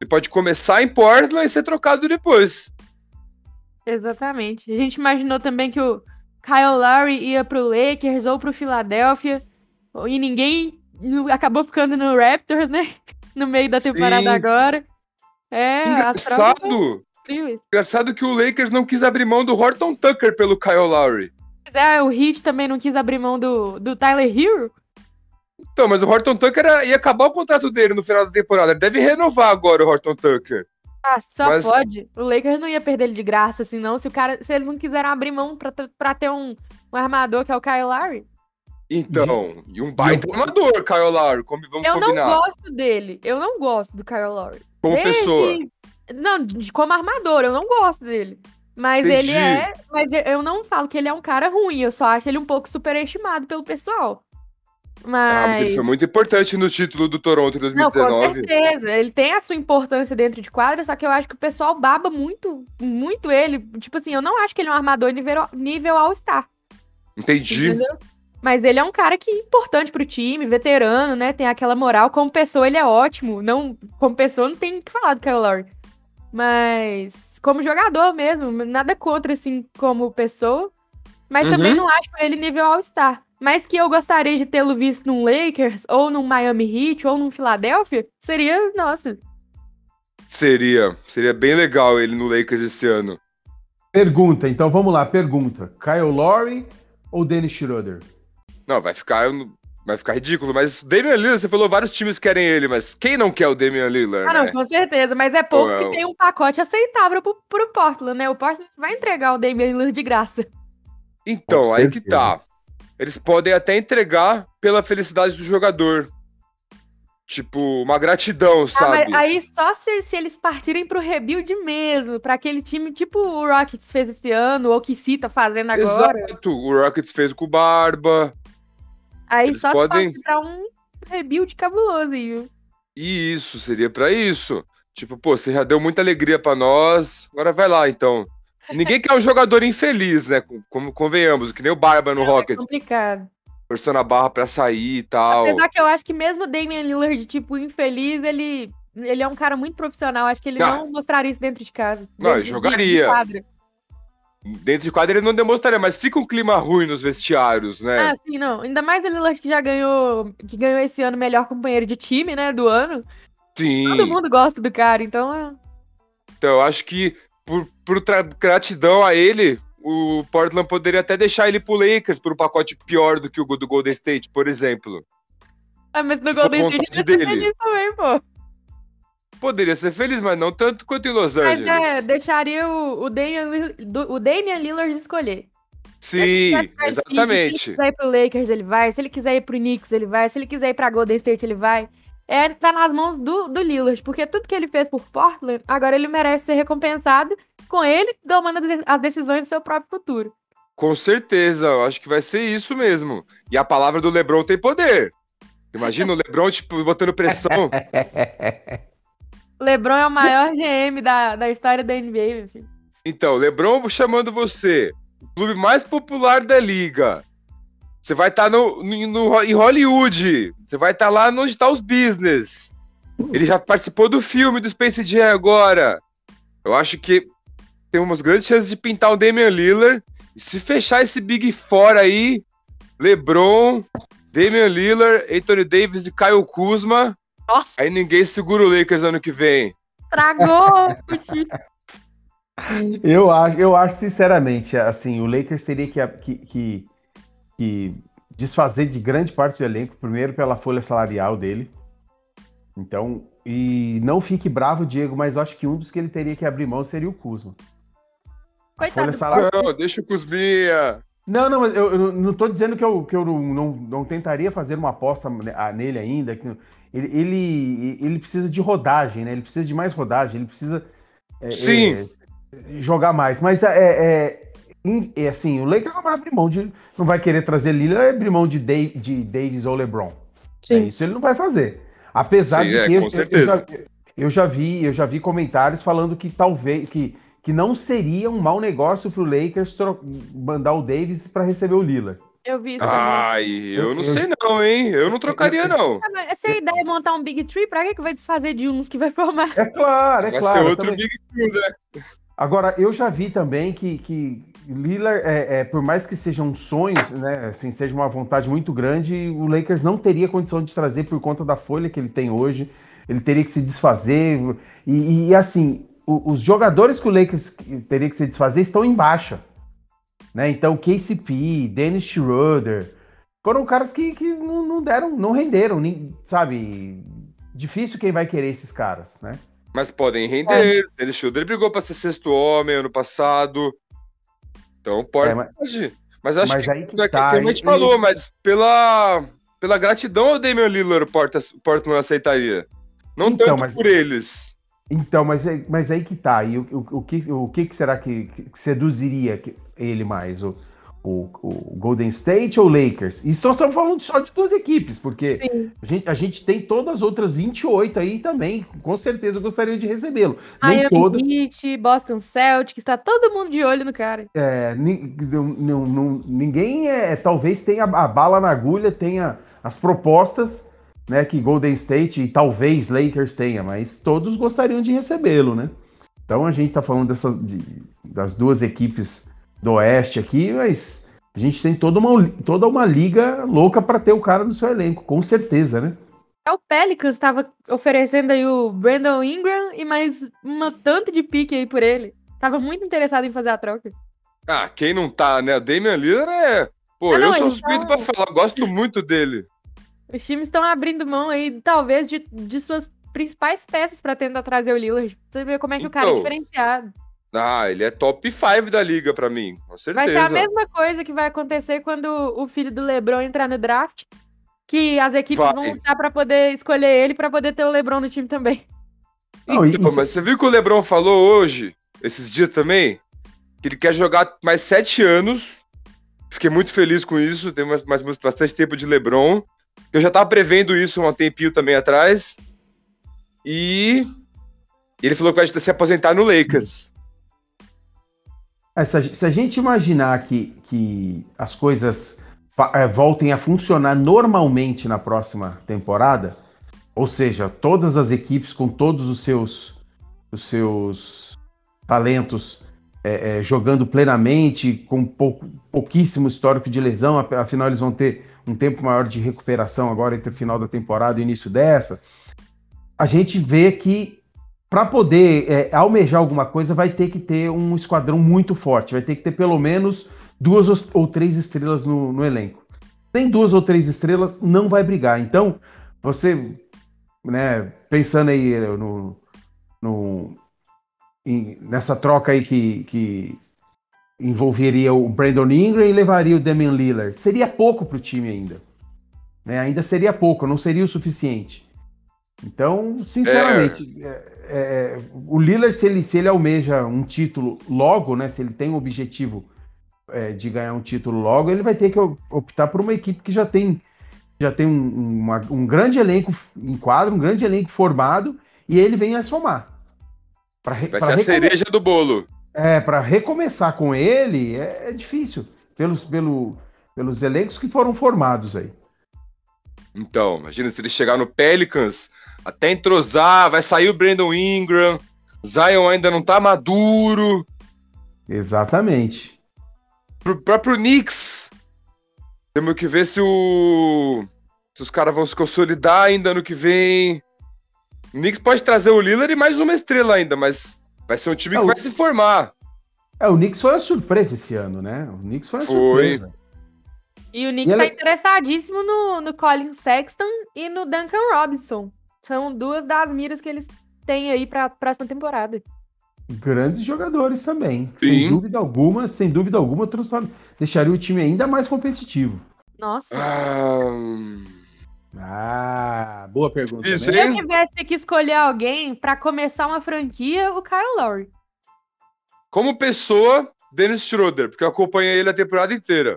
Ele pode começar em Portland e ser trocado depois. Exatamente. A gente imaginou também que o Kyle Lowry ia pro Lakers ou pro Philadelphia, e ninguém acabou ficando no Raptors, né? No meio da temporada Sim. agora. É, as trocas são Engraçado, que o Lakers não quis abrir mão do Horton Tucker pelo Kyle Lowry. É, o Heat também não quis abrir mão do, do Tyler Hero. Então, mas o Horton Tucker ia acabar o contrato dele no final da temporada. Ele deve renovar agora o Horton Tucker. Ah, só Mas- pode. O Lakers não ia perder ele de graça, assim, não. Se, o cara, se eles não quiseram abrir mão pra, ter- pra ter um, um armador que é o Kyle Lowry. Então, e um baita armador, Kyle Lowry, como vamos Eu combinar. não gosto dele. Eu não gosto do Kyle Lowry. Como Desde- pessoa. Não, de, como armador, eu não gosto dele. Mas ele Entendi. é. Mas eu- não falo que ele é um cara ruim, eu só acho ele um pouco superestimado pelo pessoal. Mas. Ah, mas ele foi muito importante no título do Toronto em Não, com 2019. certeza. Ele tem a sua importância dentro de quadra, só que eu acho que o pessoal baba muito, muito ele. Tipo assim, eu não acho que ele é um armador nível, nível All-Star. Entendi. Entendeu? Mas ele é um cara que é importante pro time, veterano, né? Tem aquela moral. Como pessoa, ele é ótimo. Não, como pessoa, não tem o que falar do Kyle Lowry. Mas como jogador mesmo, nada contra, assim, como pessoa. Mas Uhum. também não acho ele nível All-Star. Mas que eu gostaria de tê-lo visto num Lakers, ou num Miami Heat, ou num Philadelphia, seria, nossa. Seria. Seria bem legal ele no Lakers esse ano. Pergunta, então vamos lá, pergunta. Kyle Lowry ou Dennis Schroeder? Não, vai ficar, vai ficar ridículo. Mas Damian Lillard, você falou vários times querem ele, mas quem não quer o Damian Lillard, Ah, não, né? com certeza. Mas é poucos que tem um pacote aceitável pro, pro Portland, né? O Portland vai entregar o Damian Lillard de graça. Então, aí que tá. Eles podem até entregar pela felicidade do jogador. Tipo, uma gratidão, Ah, sabe? aí só se, se eles partirem pro rebuild mesmo, pra aquele time tipo o Rockets fez esse ano, ou que se tá fazendo agora. Exato. O Rockets fez com o Barba. Aí Eles só podem- se pra um rebuild cabuloso aí, viu? E isso, seria pra isso. Tipo, pô, você já deu muita alegria pra nós, agora vai lá, então. Ninguém quer um jogador infeliz, né? Como convenhamos, que nem o Barba no É Rockets, complicado. forçando a barra pra sair e tal. Apesar que eu acho que mesmo o Damian Lillard, tipo, infeliz, ele, ele é um cara muito profissional. Acho que ele Ah. não mostraria isso dentro de casa. Não, ele jogaria. Dentro de quadra ele não demonstraria, mas fica um clima ruim nos vestiários, né? Ah, sim, não. Ainda mais o Lillard que já ganhou, que ganhou esse ano o melhor companheiro de time, né, do ano. Sim. Todo mundo gosta do cara, então é- Então eu acho que por, por gratidão a ele, o Portland poderia até deixar ele pro Lakers por um pacote pior do que o do Golden State, por exemplo. Ah, mas no Se Golden State dele. feliz também, pô. Poderia ser feliz, mas não tanto quanto em Los Mas Angeles. é, deixaria o, o, Damian, o Damian Lillard escolher. Sim, aqui, Se exatamente. ele quiser ir pro Lakers, ele vai. Se ele quiser ir pro Knicks, ele vai. Se ele quiser ir pra Golden State, ele vai. É, tá nas mãos do, do Lillard, porque tudo que ele fez por Portland, agora ele merece ser recompensado com ele tomando as decisões do seu próprio futuro. Com certeza, eu acho que vai ser isso mesmo. E a palavra do LeBron tem poder. Imagina o LeBron, tipo, botando pressão. LeBron é o maior GM da, da história da NBA, meu filho. Então, LeBron chamando você, clube mais popular da liga. Você vai estar no, no- no- em Hollywood. Você vai estar lá onde tá os business. Ele já participou do filme do Space Jam agora. Eu acho que tem umas grandes chances de pintar o Damian Lillard. E se fechar esse Big Four aí, LeBron, Damian Lillard, Anthony Davis e Kyle Kuzma, Nossa, aí ninguém segura o Lakers ano que vem. time. Eu acho, eu acho sinceramente, assim, o Lakers teria que, que, que- que desfazer de grande parte do elenco, primeiro pela folha salarial dele. Então, e não fique bravo, Diego, mas acho que um dos que ele teria que abrir mão seria o Kuzma. Coitado. Folha salarial- Não, deixa o Kuzminha. Não, não, mas eu, eu não tô dizendo que eu, que eu não, não, não tentaria fazer uma aposta ne- nele ainda. que ele, ele, ele precisa de rodagem, né? Ele precisa de mais rodagem, ele precisa é, Sim. é, jogar mais. Mas é, é, em- é assim, o Lakers não vai abrir mão de. Não vai querer trazer Lillard, abrir mão de, Dave, de Davis ou LeBron. É, Sim. isso ele não vai fazer. Apesar Sim, de é, que eu, com eu- certeza. Eu, já, eu já vi, eu já vi comentários falando que talvez que, que não seria um mau negócio pro Lakers tro- mandar o Davis para receber o Lillard. Eu vi isso. Ai, eu Eu- não eu- sei não, hein? Eu não trocaria, não. Ah, Essa é a ideia é montar um Big Tree, pra que que vai desfazer de uns que vai formar? É claro, é Vai claro. ser outro também. Big Two, né? Agora, eu já vi também que, que Lillard, é, é, por mais que sejam sonhos, né, assim, seja uma vontade muito grande, o Lakers não teria condição de trazer por conta da folha que ele tem hoje. Ele teria que se desfazer. E, e, assim, o- os jogadores que o Lakers teria que se desfazer estão em baixa. Né? Então, KCP, Dennis Schroeder, foram caras que, que não, não deram, não renderam, nem, sabe? Difícil quem vai querer esses caras, né? Mas podem render. Dennis Schroeder brigou pra ser sexto homem ano passado. Então pode. É, mas- pode. Mas acho mas que, aí que que, tá, que a gente e- falou, mas pela, pela gratidão ao Damian Lillard, o Porta- o Portland aceitaria. Não Então, tanto mas- por eles. Então, mas, é- mas aí que tá. E o, o, o que, o que será que, que seduziria que- ele mais? O, o, o Golden State ou Lakers? E só estamos falando só de duas equipes, porque a gente, a gente tem todas as outras 28 aí também. Com certeza eu gostaria de recebê-lo. Nem Miami todas. Heat, Boston Celtics, tá todo mundo de olho no cara. é, não- não- não- ninguém é, talvez tenha a bala na agulha, tenha as propostas. Né, que Golden State e talvez Lakers tenha, mas todos gostariam de recebê-lo, né? Então a gente tá falando dessas, de- das duas equipes do Oeste aqui, mas a gente tem toda uma, toda uma liga louca para ter o cara no seu elenco, com certeza, né? É o Pelicans tava oferecendo aí o Brandon Ingram e mais um tanto de pique aí por ele. Tava muito interessado em fazer a troca. Ah, quem não tá, né? O Damian Lillard é. Pô, Ah, não, eu sou suspeito tá- pra falar, gosto muito dele. Os times estão abrindo mão aí, talvez, de, de suas principais peças pra tentar trazer o Lillard. Pra você ver como é que o cara é Então, diferenciado. Ah, ele é top 5 da liga pra mim, com Vai certeza. ser a mesma coisa que vai acontecer quando o filho do LeBron entrar no draft. Que as equipes Vai. vão lutar pra poder escolher ele pra poder ter o LeBron no time também. Não, Então, mas você viu que o Lebron falou hoje, esses dias também, que ele quer jogar mais sete anos. Fiquei muito feliz com isso, tem mais, mais bastante tempo de Lebron. Eu já tava prevendo isso há um tempinho também atrás. E ele falou que vai se aposentar no Lakers. É, se, a, se a gente imaginar que, que as coisas é, voltem a funcionar normalmente na próxima temporada, ou seja, todas as equipes com todos os seus, os seus talentos é, é, jogando plenamente, com pouco, pouquíssimo histórico de lesão, af- afinal eles vão ter um tempo maior de recuperação agora entre o final da temporada e o início dessa, a gente vê que para poder é, almejar alguma coisa, vai ter que ter um esquadrão muito forte. Vai ter que ter pelo menos duas ou três estrelas no, no elenco. Sem duas ou três estrelas, não vai brigar. Então, você, né, pensando aí no, no em, nessa troca aí que, que envolveria o Brandon Ingram e levaria o Damian Lillard, seria pouco para o time ainda. Né? Ainda seria pouco, não seria o suficiente. Então, sinceramente, é. É, o Lillard, se ele, se ele almeja um título logo, né? Se ele tem o objetivo é, de ganhar um título logo, ele vai ter que optar por uma equipe que já tem, já tem um, uma, um grande elenco em quadro, um grande elenco formado, e ele vem a somar. Pra, vai pra ser a cereja do bolo. É, para recomeçar com ele é, é, difícil, pelos, pelo, pelos elencos que foram formados aí. Então, imagina se ele chegar no Pelicans, até entrosar, vai sair o Brandon Ingram, Zion ainda não tá maduro. Exatamente. Pro próprio Knicks, temos que ver se o se os caras vão se consolidar ainda no que vem. O Knicks pode trazer o Lillard e mais uma estrela ainda, mas vai ser um time é, que vai se formar. É, o Knicks foi uma surpresa esse ano, né? O Knicks foi uma foi. surpresa. E o Knicks e tá ela... interessadíssimo no, no Colin Sexton e no Duncan Robinson. São duas das miras que eles têm aí pra próxima temporada. Grandes jogadores também. Sim. Sem dúvida alguma, sem dúvida alguma, deixaria o time ainda mais competitivo. Nossa. Ah, ah boa pergunta. Né? Se eu tivesse que escolher alguém para começar uma franquia, o Kyle Lowry. Como pessoa, Dennis Schroeder, porque eu acompanhei ele a temporada inteira.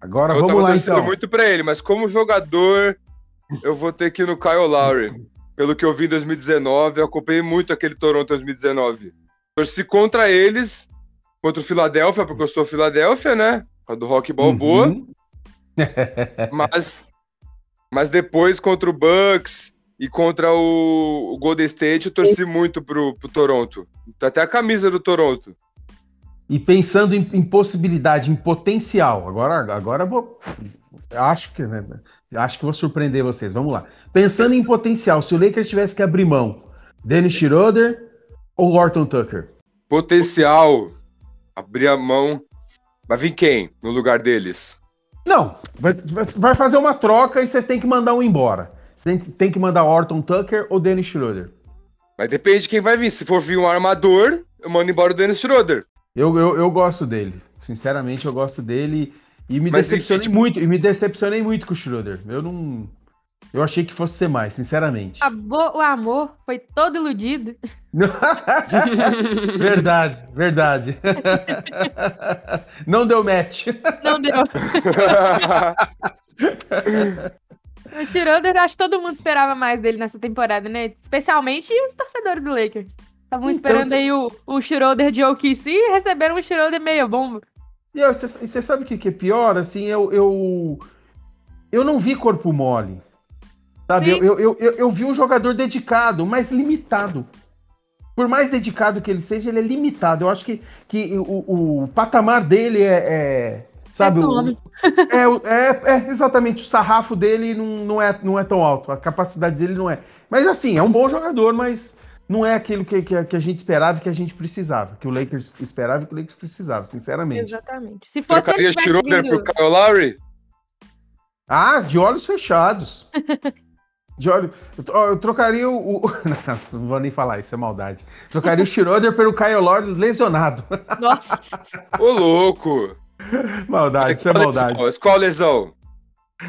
Agora eu vamos lá então. muito para ele, mas como jogador, eu vou ter que ir no Kyle Lowry. Pelo que eu vi em 2019, eu acompanhei muito aquele Toronto 2019. Torci contra eles, contra o Philadelphia, porque eu sou Philadelphia, né? Do Rock Balboa. Uhum. mas, mas depois contra o Bucks e contra o, o Golden State, eu torci muito pro, pro Toronto. Tá até a camisa do Toronto. E pensando em, em, possibilidade, em potencial, agora, agora vou. Acho que, né, acho que vou surpreender vocês. Vamos lá. Pensando em potencial, se o Lakers tivesse que abrir mão, Dennis Schroeder ou Orton Tucker? Potencial, abrir a mão. Vai vir quem no lugar deles? Não, vai, vai fazer uma troca e você tem que mandar um embora. Você tem, que mandar Orton Tucker ou Dennis Schroeder. Mas depende de quem vai vir. Se for vir um armador, eu mando embora o Dennis Schroeder. Eu, eu, eu gosto dele. Sinceramente, eu gosto dele. E me Mas decepcionei tipo... muito. E me decepcionei muito com o Schroeder. Eu não. Eu achei que fosse ser mais, sinceramente. o amor foi todo iludido. verdade, verdade. Não deu match. Não deu. o Schroeder, acho que todo mundo esperava mais dele nessa temporada, né? Especialmente os torcedores do Lakers. Estavam então, esperando aí o, o Schroeder de OKC e receberam um Schroeder meia bomba. E você sabe o que, que é pior? Assim, eu, eu, eu não vi corpo mole. Sabe? Eu, eu, eu, eu, vi um jogador dedicado, mas limitado. Por mais dedicado que ele seja, ele é limitado. Eu acho que, que o, o patamar dele é. é sabe? O, é, é, é, exatamente. O sarrafo dele não, não, é, não é tão alto. A capacidade dele não é. Mas assim, é um bom jogador, mas não é aquilo que, que, que, a gente esperava e que a gente precisava, que o Lakers esperava e que o Lakers precisava, sinceramente. Exatamente. Se fosse Trocaria Schroeder vindo... pro Kyle Lowry? Ah, de olhos fechados. de olho... eu, eu trocaria o... Não, não, vou nem falar, isso é maldade. Trocaria o Schroeder pelo Kyle Lowry lesionado. Nossa! Ô, louco! Maldade, isso é maldade. Lesão? Qual lesão?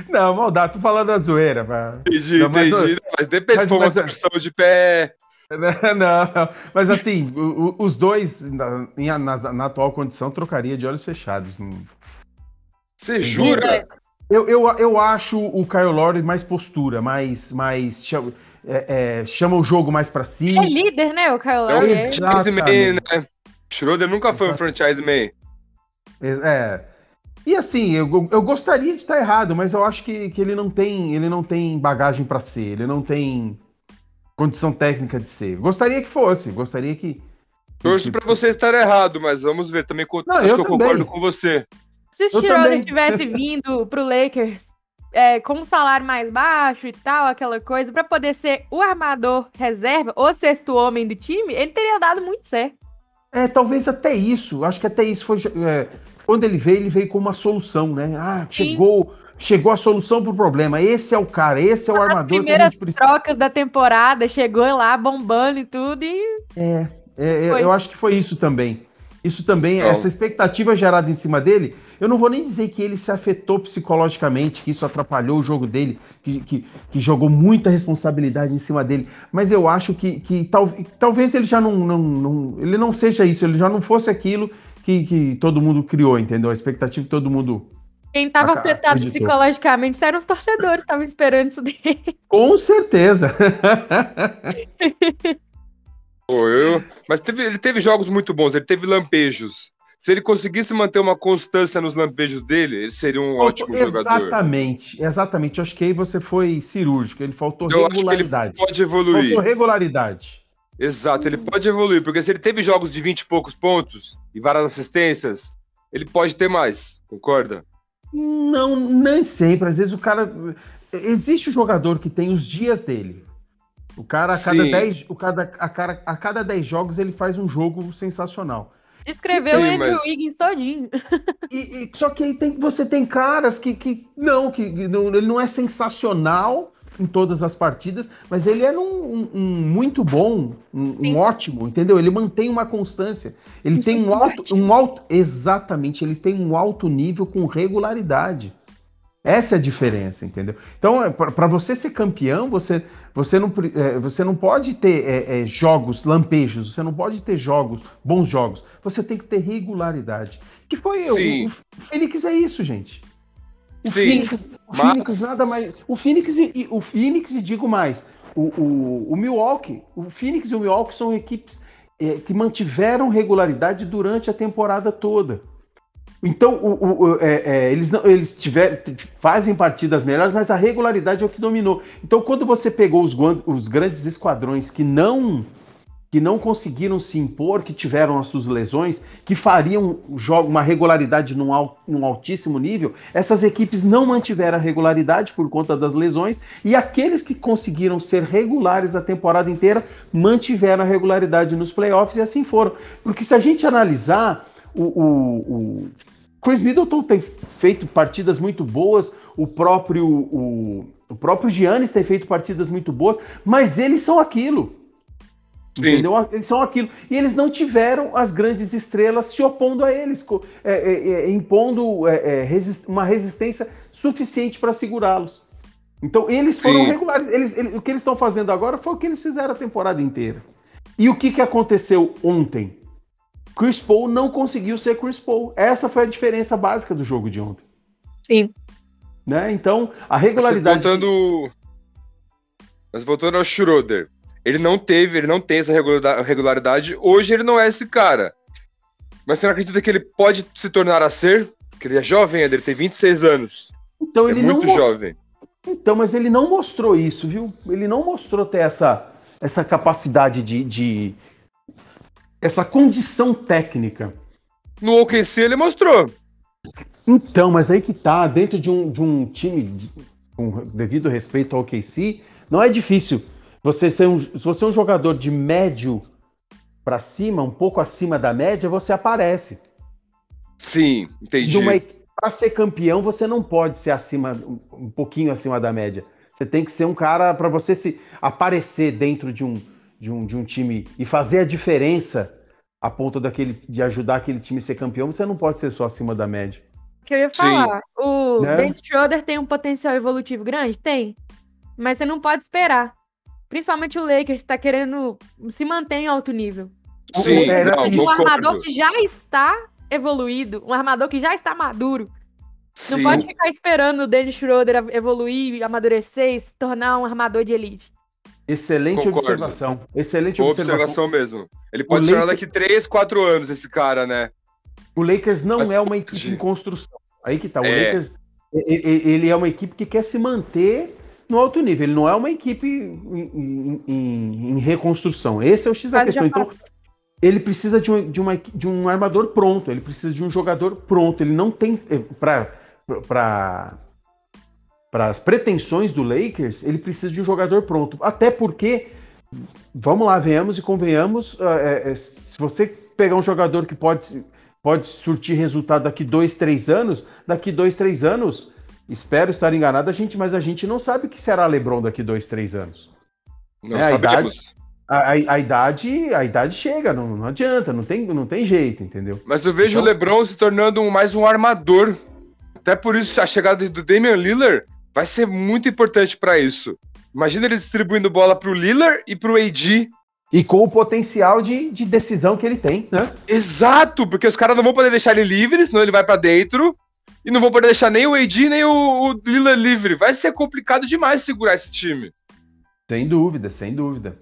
Não, maldade, tô falando da zoeira. Mas... Entendi, não, mas, entendi. Mas depende se for uma torção de pé Não, mas assim, os dois, na, na, na, atual condição, trocaria de olhos fechados. Você jura? Eu, eu, eu acho o Kyle Lowry mais postura, mais, mais chama, é, é, chama o jogo mais para si. É líder, né, o Kyle Lowry? É um franchise man, né? Schroeder nunca foi um franchise man. É, é. E assim, eu, eu gostaria de estar errado, mas eu acho que, que ele não tem, ele não tem bagagem para ser, ele não tem condição técnica de ser. Gostaria que fosse, gostaria que. Torço que... para você estar errado, mas vamos ver. Também Não, acho eu que eu concordo com você. Se o Schroeder tivesse vindo pro Lakers é, com um salário mais baixo e tal, aquela coisa, para poder ser o armador reserva, o sexto homem do time, ele teria dado muito certo. É, talvez até isso. Acho que até isso foi. É, quando ele veio, ele veio com uma solução, né? Ah, chegou, chegou a solução pro problema. Esse é o cara, esse é o As armador que a primeiras trocas da temporada, chegou lá bombando e tudo, e É, é, é, eu acho que foi isso também. Isso também, Então- essa expectativa gerada em cima dele, eu não vou nem dizer que ele se afetou psicologicamente, que isso atrapalhou o jogo dele, que, que, que jogou muita responsabilidade em cima dele, mas eu acho que, que tal, talvez ele já não, não, não- ele não seja isso, ele já não fosse aquilo que, que todo mundo criou, entendeu? A expectativa que todo mundo. Quem tava Aca- afetado psicologicamente eram os torcedores, estavam esperando isso dele. Com certeza! Pô, eu- Mas teve- ele teve jogos muito bons, ele teve lampejos. Se ele conseguisse manter uma constância nos lampejos dele, ele seria um ótimo jogador. Exatamente, exatamente. Eu acho que aí você foi cirúrgico, ele faltou Eu acho que ele regularidade. pode evoluir. Faltou regularidade. Exato, ele pode evoluir, porque se ele teve jogos de 20 e poucos pontos e várias assistências, ele pode ter mais, concorda? Não, nem sempre. Às vezes o cara. Existe o jogador que tem os dias dele. O cara, a cada Sim. 10, o cada, a, cara, a cada 10 jogos, ele faz um jogo sensacional. Escreveu Sim, o Andrew mas- Wiggins todinho. E, e- só que aí tem, você tem caras que, que não, que que não- ele não é sensacional em todas as partidas, mas ele é um, um- um muito bom, um, um ótimo, entendeu? Ele mantém uma constância. Ele Um tem um suporte. alto, um alto, exatamente, ele tem um alto nível com regularidade. Essa é a diferença, entendeu? Então, para você ser campeão, você, você, não, é, você não pode ter é, é, jogos lampejos, você não pode ter jogos, bons jogos. Você tem que ter regularidade. Que foi o, Sim. o Phoenix é isso, gente. O Sim, Phoenix, o mas- Phoenix nada mais. O Phoenix e, e- o Phoenix e digo mais, o, o, o Milwaukee, o Phoenix e o Milwaukee são equipes é, que mantiveram regularidade durante a temporada toda. Então, o- o- é, é, eles, não, eles tiver, fazem partidas melhores, mas a regularidade é o que dominou. Então, quando você pegou os, os grandes esquadrões que não que não conseguiram se impor, que tiveram as suas lesões, que fariam uma regularidade num altíssimo nível, essas equipes não mantiveram a regularidade por conta das lesões, e aqueles que conseguiram ser regulares a temporada inteira mantiveram a regularidade nos playoffs e assim foram. Porque se a gente analisar, o, o- o Chris Middleton tem feito partidas muito boas, o próprio, o, o próprio Giannis tem feito partidas muito boas, mas eles são aquilo. Sim. Entendeu? Eles são aquilo. E eles não tiveram as grandes estrelas se opondo a eles, é, é, é, impondo é, é, resist- uma resistência suficiente para segurá-los. Então, eles foram Sim. regulares. Eles, ele- o que eles estão fazendo agora foi o que eles fizeram a temporada inteira. E o que, que aconteceu ontem? Chris Paul não conseguiu ser Chris Paul. Essa foi a diferença básica do jogo de ontem. Sim. Né? Então, a Mas regularidade. voltando, mas voltando ao Schroeder, ele não teve, ele não tem essa regularidade. Hoje ele não é esse cara. Mas você não acredita que ele pode se tornar a ser? Porque ele é jovem ainda, ele tem 26 anos. Então, É ele muito não jovem. Então, mas ele não mostrou isso, viu? Ele não mostrou ter essa, essa capacidade de, de- essa condição técnica. No OKC ele mostrou. Então, mas aí que tá, dentro de um, de um time, de- com devido respeito ao OKC, não é difícil. Você ser um, se você é um jogador de médio para cima, um pouco acima da média, você aparece. Sim, entendi. Para ser campeão, você não pode ser acima, um, um pouquinho acima da média. Você tem que ser um cara para você se aparecer dentro de um, de um, de um time e fazer a diferença a ponto daquele, de ajudar aquele time a ser campeão. Você não pode ser só acima da média. que eu ia Sim. falar. O Né? Dennis Schroeder tem um potencial evolutivo grande? Tem. Mas você não pode esperar. Principalmente o Lakers está querendo se manter em alto nível. Sim, Era não, um concordo. armador que já está evoluído, um armador que já está maduro. Não Sim, pode ficar esperando o Dennis Schroeder evoluir, amadurecer e se tornar um armador de elite. Excelente Concordo. observação. Excelente boa observação. observação mesmo. Ele pode O se tornar Lakers- daqui 3, 4 anos, esse cara, né? O Lakers não Mas é uma equipe em construção. Aí que tá. O É. Lakers ele é uma equipe que quer se manter no alto nível. Ele não é uma equipe em, em- em- em reconstrução. Esse é o X da já questão. Então, ele precisa de um, de, uma, de um armador pronto. Ele precisa de um jogador pronto. Ele não tem para para as pretensões do Lakers, ele precisa de um jogador pronto. Até porque, vamos lá, venhamos e convenhamos, é, é, se você pegar um jogador que pode, pode surtir resultado daqui dois, três anos, daqui dois, três anos, espero estar enganado, a gente, mas a gente não sabe o que será LeBron daqui dois, três anos. Não É, a sabemos. A, a- a idade, a idade chega, não, não adianta, não tem, não tem jeito, entendeu? Mas eu vejo Então- o LeBron se tornando mais um armador. Até por isso a chegada do Damian Lillard vai ser muito importante pra isso. Imagina ele distribuindo bola pro Lillard e pro AD. E com o potencial de, de decisão que ele tem, né? Exato, porque os caras não vão poder deixar ele livre, senão ele vai pra dentro. E não vão poder deixar nem o AD nem o, o Lillard livre. Vai ser complicado demais segurar esse time. Sem dúvida, sem dúvida.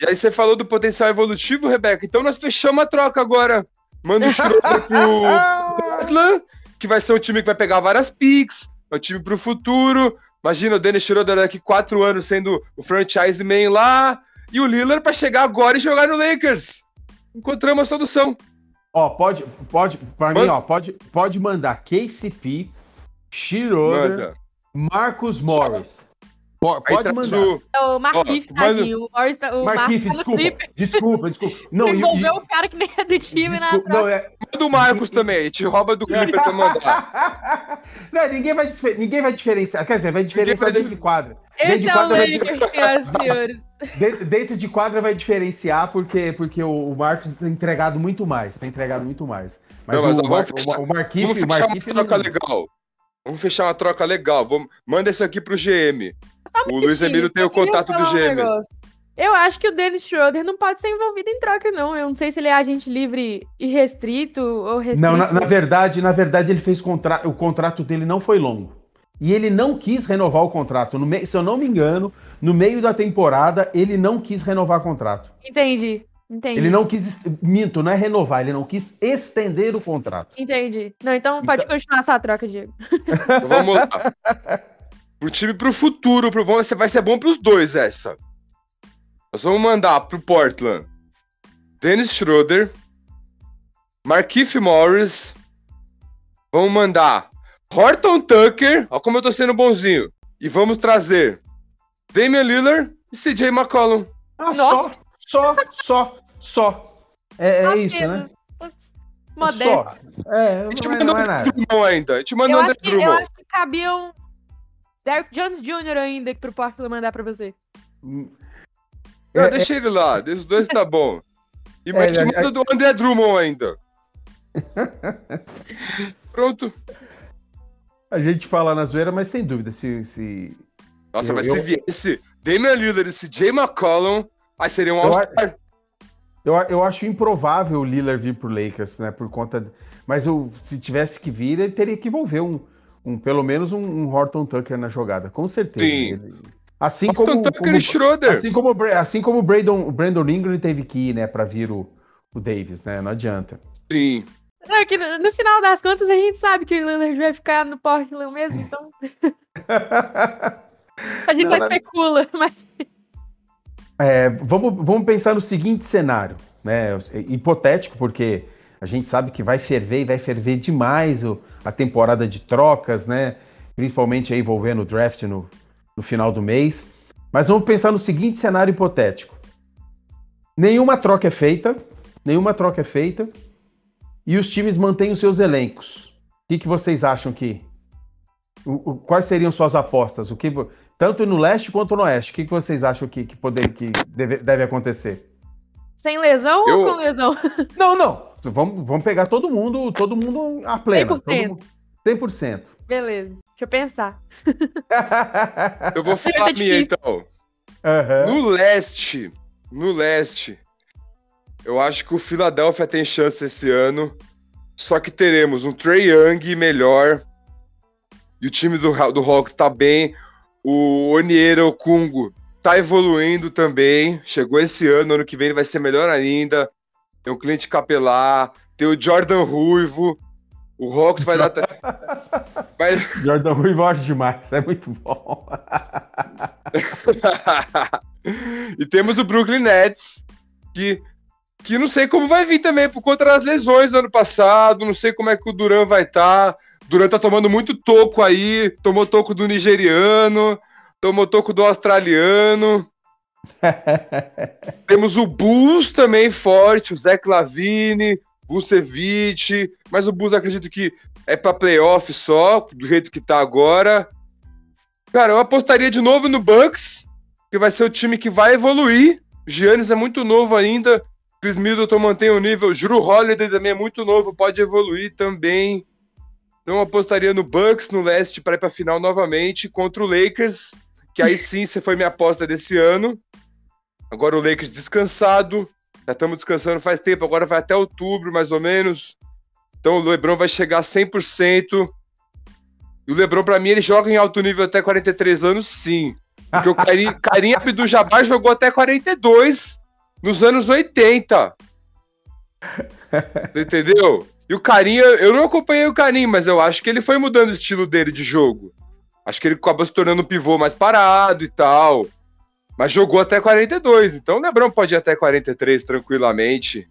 E aí você falou do potencial evolutivo, Rebeca. Então nós fechamos a troca agora. Manda o Schroeder pro Portland, que vai ser um time que vai pegar várias picks, é um time pro futuro. Imagina o Dennis Schroeder daqui quatro anos sendo o franchise man lá, e o Lillard pra chegar agora e jogar no Lakers. Encontramos a solução. Ó, pode, pode, pra mim, Manda. ó, pode, pode mandar KCP, Schroeder, Manda. Marcus Morris. Pode traz mandar. o. É o Marquinhos, tadinho. O Morris tá- o Marquinhos, tá no desculpa, Clipper. desculpa, desculpa. Não, Envolveu o cara que nem é do time na desculpa, troca. não, é, Manda o Marcos também. A gente rouba do Clipper pra mandar. não, ninguém vai, ninguém vai diferenciar. Quer dizer, vai diferenciar dentro de quadra. Dentro Esse de é o quadra vai, senhoras e senhores. dentro, dentro de quadra vai diferenciar porque, porque o, Marcos tem entregado muito mais. Tem entregado muito mais. Mas, Não, mas o, Mar, o, o Marquinhos, Vamos fechar uma Marquinhos troca legal. Vamos fechar uma troca legal. Vamos... Manda isso aqui pro GM. Um O Luiz Emílio tem o contato do um GM. negócio. Eu acho que o Dennis Schroeder não pode ser envolvido em troca, não. Eu não sei se ele é agente livre e restrito ou restrito. Não, na, na verdade, na verdade, ele fez contra... o contrato dele não foi longo. E ele não quis renovar o contrato. No me... Se eu não me engano, no meio da temporada, ele não quis renovar o contrato. Entendi, entendi. Ele não quis. Minto, não é renovar, ele não quis estender o contrato. Entendi. Não, então pode continuar essa troca, Diego. Então vamos lá. Pro time pro futuro, pro... vamos- vai ser bom pros dois essa. Nós vamos mandar pro Portland Dennis Schroeder, Markif Morris. Vamos mandar Horton Tucker. Olha como eu tô sendo bonzinho. E vamos trazer Damian Lillard e CJ McCollum. Ah, Nossa. Só, só, só. É, é isso, né? Modesto. Só. É, A gente não é, não é o nada. Drummond ainda. A gente mandou Eu o acho, André que, eu Drummond. acho que cabia um Derrick Jones Jr. ainda pro Portland mandar pra você. Não, É, deixa ele lá. Os dois tá bom. E É, a gente é, manda do André Drummond ainda. Pronto. A gente fala na zoeira, mas sem dúvida, se. se... Nossa, Eu- mas eu- se viesse Damian Lillard e CJ McCollum, aí seria um Eu All-Star. Eu, eu acho improvável o Lillard vir pro Lakers, né? Por conta. de- Mas eu, se tivesse que vir, ele teria que envolver um, um pelo menos um, um Horton Tucker na jogada, com certeza. Sim. Ele- Assim Horton como, Tucker como- e Schroeder. assim como, assim como o Brandon, o Brandon Ingram teve que ir, né, para vir o, o Davis, né? Não adianta. Sim. É que no, no final das contas a gente sabe que o Lillard vai ficar no Portland mesmo, então a gente Não, só especula, mas É, vamos, vamos pensar no seguinte cenário, né? Hipotético, porque a gente sabe que vai ferver e vai ferver demais o- a temporada de trocas, né? Principalmente envolvendo o draft no, no final do mês. Mas vamos pensar no seguinte cenário hipotético. Nenhuma troca é feita, nenhuma troca é feita, e os times mantêm os seus elencos. O que, que vocês acham que. o- o- quais seriam suas apostas? O que, tanto no leste quanto no oeste. O que, que vocês acham que, que, poder, que deve, deve acontecer? sem lesão Eu- ou com lesão? Não, não. Vamos, vamos pegar todo mundo, todo mundo a plena. 100%. Todo mundo, 100%. Beleza, deixa eu pensar. Eu vou falar a minha, difícil. então. Aham. No leste, no leste, eu acho que o Philadelphia tem chance esse ano. Só que teremos um Trey Young melhor. E o time do, do Hawks tá bem. O Oniero Kungo tá evoluindo também. Chegou esse ano, ano que vem ele vai ser melhor ainda. Tem um cliente capelar. Tem o Jordan Ruivo. O Hawks vai dar. vai, Jordan Ruivo eu acho demais. É muito bom. e temos o Brooklyn Nets, que, que não sei como vai vir também por conta das lesões do ano passado, não sei como é que o Duran vai estar, Durant tá tomando muito toco aí, tomou toco do nigeriano, tomou toco do australiano. Temos o Bulls também forte, o Zé Clavini, Vucevic, mas o Bulls acredito que é para playoff só, do jeito que tá agora. Cara, eu apostaria de novo no Bucks, que vai ser o time que vai evoluir. O Giannis é muito novo ainda. Chris Middleton mantém o nível. Drew Holiday também é muito novo, pode evoluir também. Então eu apostaria no Bucks no leste para ir para final novamente contra o Lakers, que aí sim você foi minha aposta desse ano. Agora o Lakers descansado, já estamos descansando faz tempo, agora vai até outubro mais ou menos. Então o LeBron vai chegar a 100%. E o LeBron para mim ele joga em alto nível até 43 anos, sim. Porque o Karim, Karim Abdul-Jabbar jogou até 42 nos anos 80. Entendeu? E o Carinha, eu não acompanhei o Carinha, mas eu acho que ele foi mudando o estilo dele de jogo. Acho que ele acabou se tornando um pivô mais parado e tal. Mas jogou até 42, então o Lebron pode ir até 43 tranquilamente.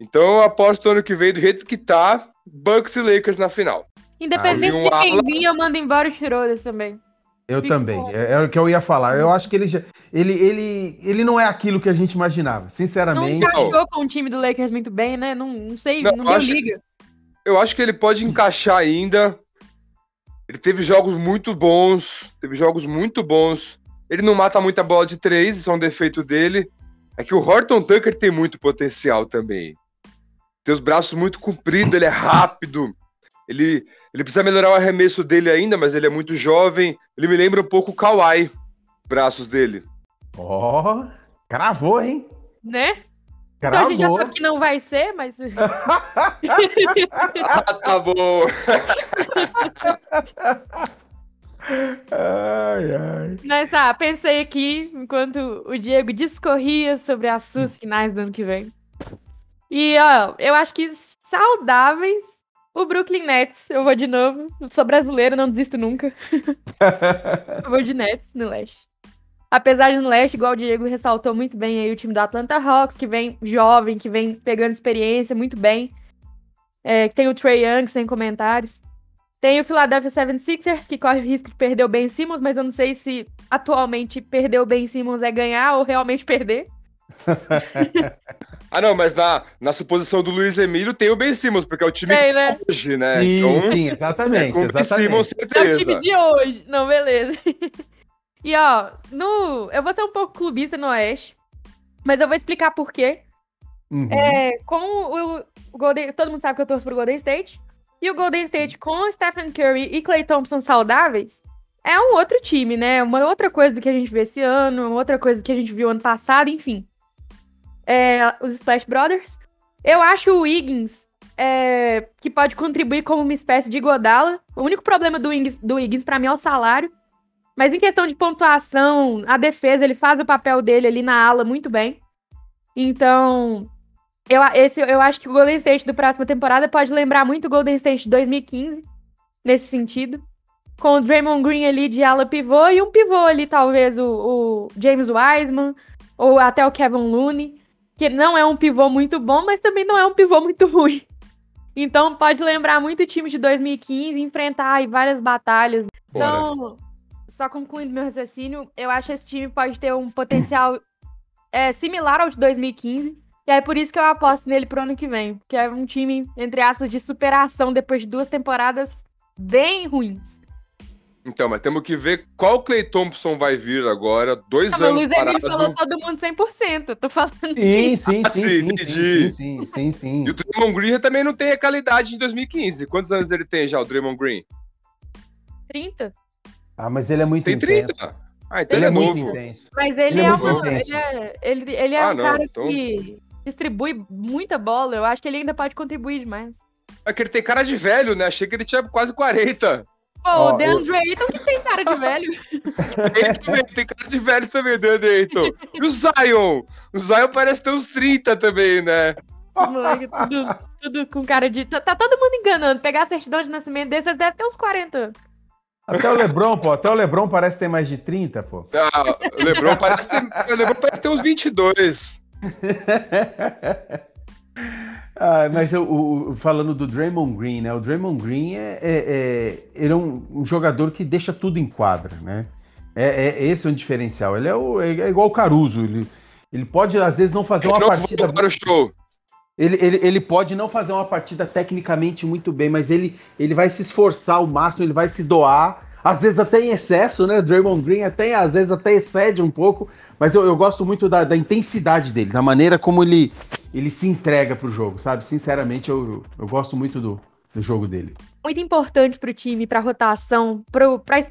Então eu aposto ano que vem, do jeito que tá, Bucks e Lakers na final. Independente um de quem ala... vir, eu mando embora o Schroeder também. Eu Fico também, é, é, o que eu ia falar. Eu acho que ele, já, ele, ele, ele não é aquilo que a gente imaginava, sinceramente. Não encaixou com o time do Lakers muito bem, né? Não, não sei, não, não deu acho, liga. Eu acho que ele pode encaixar ainda. Ele teve jogos muito bons, teve jogos muito bons. Ele não mata muita bola de três, isso é um defeito dele. É que o Horton Tucker tem muito potencial também. Tem os braços muito compridos, ele é rápido. Ele, ele precisa melhorar o arremesso dele ainda, mas ele é muito jovem. Ele me lembra um pouco o Kawhi, braços dele. Ó, oh, cravou, hein? Né? Cravou. Então a gente já sabe que não vai ser, mas. ah, tá bom. ai, ai. Mas, ah, pensei aqui, enquanto o Diego discorria sobre as suas finais do ano que vem. E, ó, eu acho que saudáveis o Brooklyn Nets, eu vou de novo. Sou brasileiro, não desisto nunca. eu vou de Nets no leste. Apesar de no leste, igual o Diego ressaltou muito bem aí, o time do Atlanta Hawks, que vem jovem, que vem pegando experiência muito bem. É, tem o Trey Young, sem comentários. Tem o Philadelphia 76ers, que corre o risco de perder o Ben Simmons, mas eu não sei se atualmente perder o Ben Simmons é ganhar ou realmente perder. Ah, não, mas na, na suposição do Luiz Emílio tem o Ben Simmons, porque é o time tem, né? hoje, né? Sim, então, sim, exatamente. É com o Ben Simmons, certeza. É o time de hoje. Não, beleza. E ó, no, eu vou ser um pouco clubista no Oeste, mas eu vou explicar por quê. Uhum. É, com o, o, Golden, todo mundo sabe que eu torço pro Golden State. E o Golden State com o Stephen Curry e Clay Thompson saudáveis é um outro time, né? Uma outra coisa do que a gente viu esse ano, uma outra coisa do que a gente viu ano passado, enfim é, os Splash Brothers. Eu acho o Wiggins é, que pode contribuir como uma espécie de Godala. O único problema do Wiggins, do para mim é o salário. Mas em questão de pontuação, a defesa, ele faz o papel dele ali na ala muito bem. Então, eu, esse, eu acho que o Golden State do próxima temporada pode lembrar muito o Golden State de 2015, nesse sentido. Com o Draymond Green ali de ala pivô e um pivô ali, talvez, o, o James Wiseman, ou até o Kevin Looney que não é um pivô muito bom, mas também não é um pivô muito ruim. Então pode lembrar muito o time de 2015, enfrentar aí várias batalhas. Então, só concluindo meu raciocínio, eu acho que esse time pode ter um potencial é, similar ao de 2015. E é por isso que eu aposto nele pro ano que vem. Que é um time, entre aspas, de superação depois de duas temporadas bem ruins. Então, mas temos que ver qual Clay Thompson vai vir agora, dois ah, anos Luiz parado. Luiz falou todo mundo 100%, eu tô falando sim, de... Sim, ah, sim, sim, entendi. Sim, sim, sim, sim. E o Draymond Green também não tem a qualidade de 2015. Quantos anos ele tem já, o Draymond Green? 30. Ah, mas ele é muito Tem 30? Intenso. Ah, então ele, ele é, é novo. Intenso. Mas ele, ele é, é uma, ele é, ele, ele é ah, um não, cara então... que distribui muita bola. Eu acho que ele ainda pode contribuir demais. É que ele tem cara de velho, né? Achei que ele tinha quase 40. Pô, oh, o DeAndre eu... Ayton que tem cara de velho. Ele também tem cara de velho também, DeAndre Ayton. E o Zion? O Zion parece ter uns 30 também, né? moleque, tudo, tudo com cara de... Tá, tá, todo mundo enganando. Pegar a certidão de nascimento desses deve ter uns 40 anos. Até o Lebron, pô. Até o Lebron parece ter mais de 30, pô. Ah, o Lebron parece ter, o Lebron parece ter uns 22. Ah, mas eu, o, falando do Draymond Green, né? O Draymond Green é, é, é é um, um, jogador que deixa tudo em quadra, né? É, é esse é um diferencial. Ele é, o, é, é igual o Caruso. Ele, ele pode às vezes não fazer uma não partida. Para o show. Ele, ele, ele pode não fazer uma partida tecnicamente muito bem, mas ele, ele vai se esforçar ao máximo, ele vai se doar, às vezes até em excesso, né? Draymond Green até, às vezes até excede um pouco, mas eu, eu gosto muito da, da intensidade dele, da maneira como ele, ele se entrega pro jogo, sabe? Sinceramente, eu, eu gosto muito do, do jogo dele. Muito importante pro time, pra rotação, pro, pra,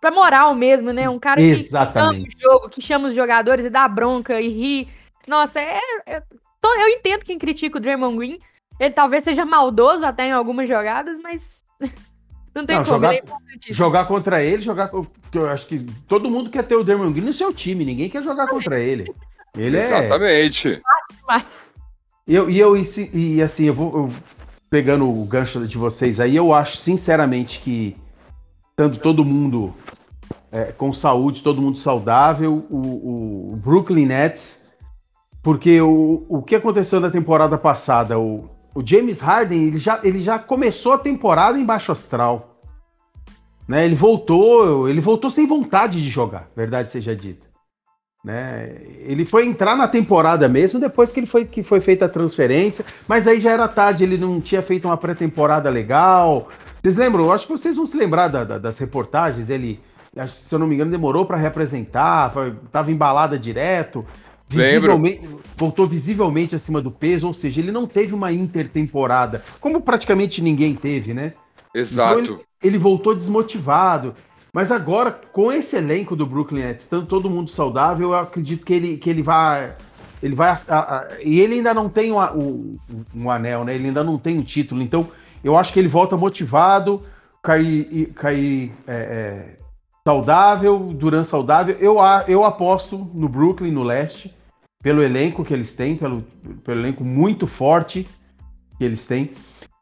pra moral mesmo, né? Um cara Exatamente. que ama o jogo, que chama os jogadores e dá bronca e ri. Nossa, é, é eu entendo quem critica o Draymond Green. Ele talvez seja maldoso até em algumas jogadas, mas não tem não, como. Jogar, é jogar contra ele, jogar. Eu acho que todo mundo quer ter o Draymond Green no seu time, ninguém quer jogar contra ele. Ele Exatamente. é. Exatamente. E eu, e, eu, e, assim, eu vou eu, pegando o gancho de vocês aí, eu acho sinceramente que, tanto todo mundo é, com saúde, todo mundo saudável, o, o Brooklyn Nets porque o, o que aconteceu na temporada passada, o, o James Harden, ele já, ele já começou a temporada em baixo astral. Né? Ele voltou, ele voltou sem vontade de jogar, verdade seja dita. Né? Ele foi entrar na temporada mesmo depois que ele foi que foi feita a transferência, mas aí já era tarde, ele não tinha feito uma pré-temporada legal. Vocês lembram? Eu acho que vocês vão se lembrar da, da, das reportagens. Ele, se eu não me engano, demorou para representar, estava embalada direto. Visivelmente, voltou visivelmente acima do peso, ou seja, ele não teve uma intertemporada, como praticamente ninguém teve, né? Exato. Então ele, ele, voltou desmotivado. Mas agora, com esse elenco do Brooklyn Nets, estando todo mundo saudável, eu acredito que ele, que ele vai. Ele vai. A, a, e ele ainda não tem um, um, anel, né? Ele ainda não tem um título. Então, eu acho que ele volta motivado, cair, cair é, é, saudável, Duran saudável. Eu, eu aposto no Brooklyn, no leste pelo elenco que eles têm, pelo, pelo elenco muito forte que eles têm.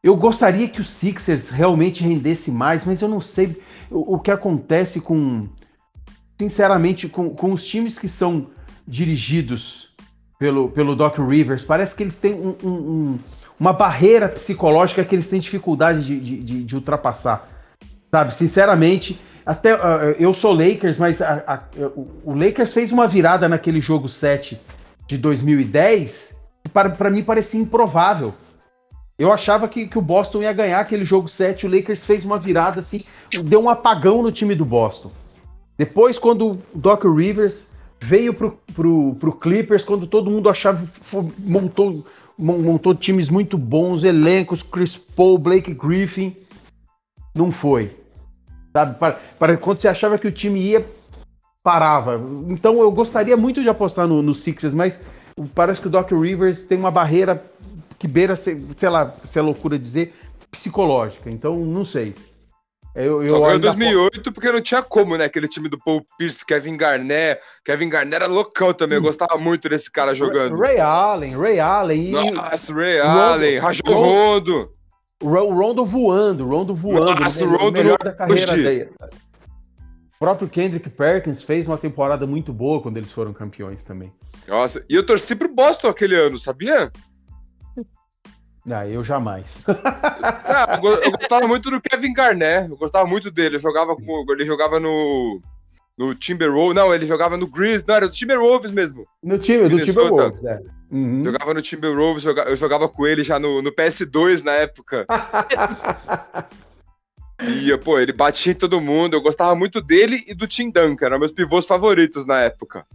Eu gostaria que o Sixers realmente rendesse mais, mas eu não sei o, o que acontece com, sinceramente, com, com os times que são dirigidos pelo, pelo Doc Rivers. Parece que eles têm um, um, um, uma barreira psicológica que eles têm dificuldade de, de, de, de ultrapassar. Sabe, sinceramente, até uh, eu sou Lakers, mas a, a, o Lakers fez uma virada naquele jogo 7 de 2010, para, para mim parecia improvável. Eu achava que, que o Boston ia ganhar aquele jogo 7, o Lakers fez uma virada assim, deu um apagão no time do Boston. Depois, quando o Doc Rivers veio pro, pro, pro Clippers, quando todo mundo achava, montou, montou times muito bons, elencos, Chris Paul, Blake Griffin, não foi. Sabe, para, para, quando você achava que o time ia parava. Então eu gostaria muito de apostar no, no Sixers, mas parece que o Doc Rivers tem uma barreira que beira, sei lá, se é loucura dizer, psicológica. Então não sei. Eu, eu Só ganhou 2008 posso... porque não tinha como, né? Aquele time do Paul Pierce, Kevin Garnett. Kevin Garnett era loucão também. Eu hum. gostava muito desse cara jogando. Ray Allen, Ray Allen. Nossa, Ray Rondo, Allen, Rajon Rondo. O Rondo voando, Rondo voando. Nossa, o Rondo melhor da carreira dele. O próprio Kendrick Perkins fez uma temporada muito boa quando eles foram campeões também. Nossa, e eu torci pro Boston aquele ano, sabia? Ah, eu jamais. ah, eu gostava muito do Kevin Garnett, eu gostava muito dele. Eu jogava com, ele jogava no no Timberwolves, não, ele jogava no Grizz, não, era do Timberwolves mesmo. No time, do Timberwolves, é. Uhum. Jogava no Timberwolves, eu jogava com ele já no, no PS2 na época. E, pô, ele batia em todo mundo. Eu gostava muito dele e do Tim Duncan. Eram meus pivôs favoritos na época.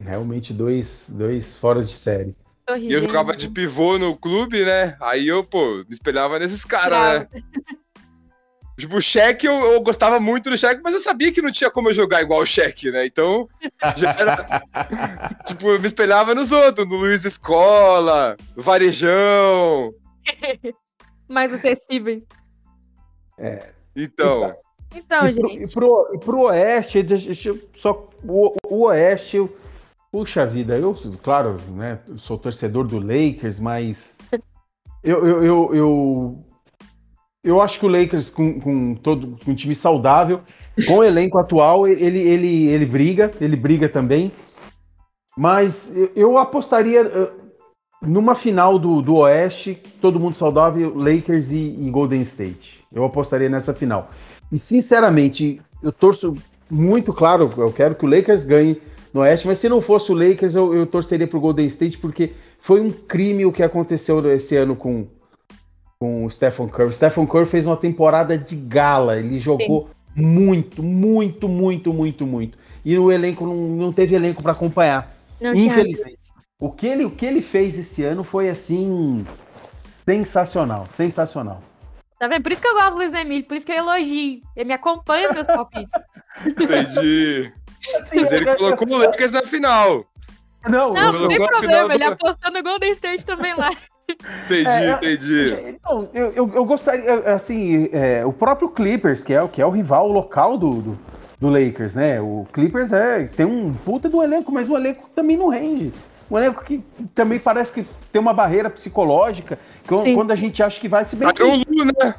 Realmente dois, dois fora de série. E eu jogava de pivô no clube, né? Aí eu, pô, me espelhava nesses caras, né? Tipo, o Shaq, eu, eu, gostava muito do Shaq, mas eu sabia que não tinha como eu jogar igual o Shaq, né? Então, já era. tipo, eu me espelhava nos outros, no Luiz Escola, no Varejão. mais acessível. É. Então. Então, e gente. e, pro, e pro Oeste, deixa eu só. O, o Oeste, eu, puxa vida, eu, claro, né, sou torcedor do Lakers, mas. Eu, eu, eu, eu, eu acho que o Lakers, com, com todo com um time saudável, com o elenco atual, ele, ele, ele briga, ele briga também. Mas eu, apostaria numa final do, do Oeste, todo mundo saudável, Lakers e, e Golden State. Eu apostaria nessa final. E sinceramente, eu torço muito claro, eu quero que o Lakers ganhe no Oeste, mas se não fosse o Lakers, eu, eu torceria pro Golden State, porque foi um crime o que aconteceu esse ano com, com o Stephen Curry. O Stephen Curry fez uma temporada de gala, ele jogou Sim. muito, muito, muito, muito, muito. E o elenco não, não teve elenco para acompanhar. Não Infelizmente. O que, ele, o que ele fez esse ano foi assim sensacional, sensacional. Tá vendo? Por isso que eu gosto do Luiz Emílio, por isso que eu elogio. Ele me acompanha nos meus palpites. Entendi. Assim, Mas ele colocou o Lakers na final. Não, não, não tem problema, ele do... apostou no Golden State também lá. Entendi, é, entendi. Não, eu, eu, eu, gostaria, assim, é, o próprio Clippers, que é, que é o rival local do, do, do, Lakers, né? O Clippers é, tem um puta do elenco, mas o elenco também não rende. Um elenco que também parece que tem uma barreira psicológica, que quando a gente acha que vai, se bem tá que... Né?